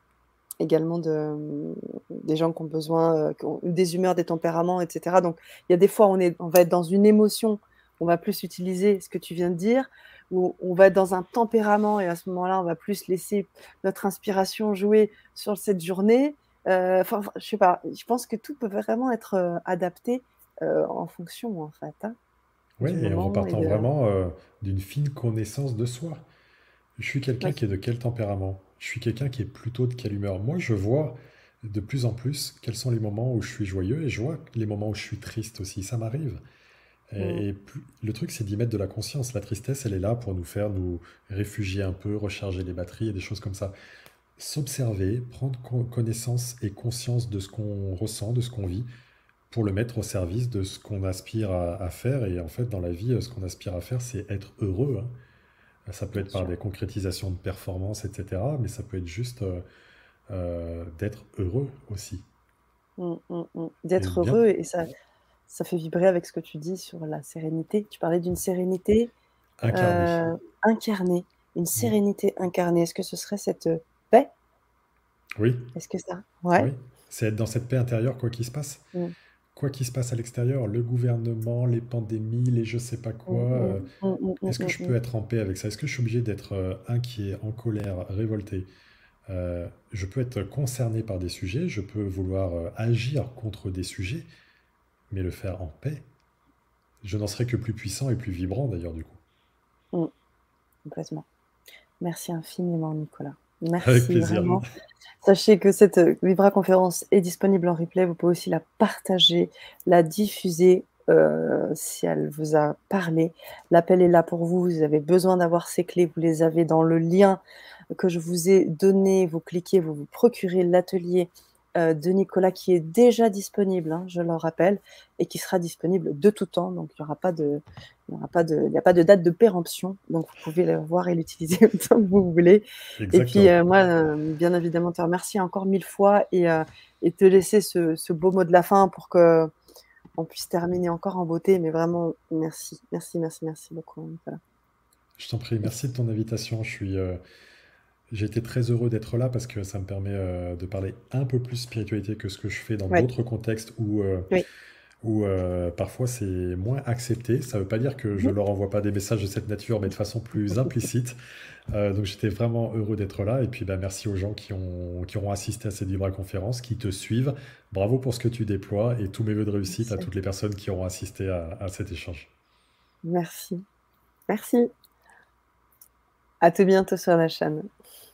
également de, des gens qui ont besoin, des humeurs, des tempéraments, etc. Donc, il y a des fois, on, est, on va être dans une émotion. On va plus utiliser ce que tu viens de dire. Ou on va être dans un tempérament et à ce moment-là, on va plus laisser notre inspiration jouer sur cette journée. Euh, enfin, je sais pas. Je pense que tout peut vraiment être euh, adapté euh, en fonction, en fait. Hein, oui, et en repartant vraiment d'une fine connaissance de soi. Je suis quelqu'un qui est de quel tempérament? Je suis quelqu'un qui est plutôt de quelle humeur Moi, je vois de plus en plus quels sont les moments où je suis joyeux et je vois les moments où je suis triste aussi. Ça m'arrive. Et, mmh. le truc, c'est d'y mettre de la conscience. La tristesse, elle est là pour nous faire nous réfugier un peu, recharger les batteries et des choses comme ça s'observer, prendre connaissance et conscience de ce qu'on ressent, de ce qu'on vit, pour le mettre au service de ce qu'on aspire à, faire. Et en fait, dans la vie, ce qu'on aspire à faire, c'est être heureux. Hein. Ça peut être par des concrétisations de performance, etc. Mais ça peut être juste euh, euh, d'être heureux aussi. Mmh, mmh, mmh. D'être heureux, et ça, ça fait vibrer avec ce que tu dis sur la sérénité. Tu parlais d'une sérénité incarnée. Euh, incarnée. Une sérénité incarnée. Est-ce que ce serait cette oui. Est-ce que ça? Ouais. Oui. C'est être dans cette paix intérieure, quoi qu'il se passe. Mm. Quoi qu'il se passe à l'extérieur, le gouvernement, les pandémies, les je sais pas quoi, mm, mm, euh, est-ce que je peux être en paix avec ça? Est-ce que je suis obligé d'être euh, inquiet, en colère, révolté? Euh, Je peux être concerné par des sujets, je peux vouloir agir contre des sujets, mais le faire en paix, je n'en serai que plus puissant et plus vibrant d'ailleurs du coup. Complètement. Merci infiniment Nicolas. Avec plaisir. Sachez que cette euh, Vibra conférence est disponible en replay. Vous pouvez aussi la partager, la diffuser euh, si elle vous a parlé. L'appel est là pour vous. Vous avez besoin d'avoir ces clés. Vous les avez dans le lien que je vous ai donné. Vous cliquez, vous vous procurez l'atelier de Nicolas qui est déjà disponible, hein, je le rappelle, et qui sera disponible de tout temps. Donc, il n'y aura pas de, il aura pas de, il a pas de date de péremption. Donc, vous pouvez le voir et l'utiliser autant que vous voulez. Et puis, euh, moi, euh, bien évidemment, te remercier encore mille fois et, et te laisser ce, ce, beau mot de la fin pour que on puisse terminer encore en beauté. Mais vraiment, merci, merci, merci, merci beaucoup. Je t'en prie, merci de ton invitation. Je suis j'ai été très heureux d'être là parce que ça me permet euh, de parler un peu plus spiritualité que ce que je fais dans d'autres contextes où, euh, où euh, parfois c'est moins accepté. Ça ne veut pas dire que je ne mhm. leur envoie pas des messages de cette nature, mais de façon plus implicite. donc j'étais vraiment heureux d'être là. Et puis bah, merci aux gens qui, ont, qui auront assisté à cette Vibra conférence, qui te suivent. Bravo pour ce que tu déploies et tous mes voeux de réussite à toutes les personnes qui auront assisté à, à cet échange. Merci. Merci. À tout bientôt sur la chaîne.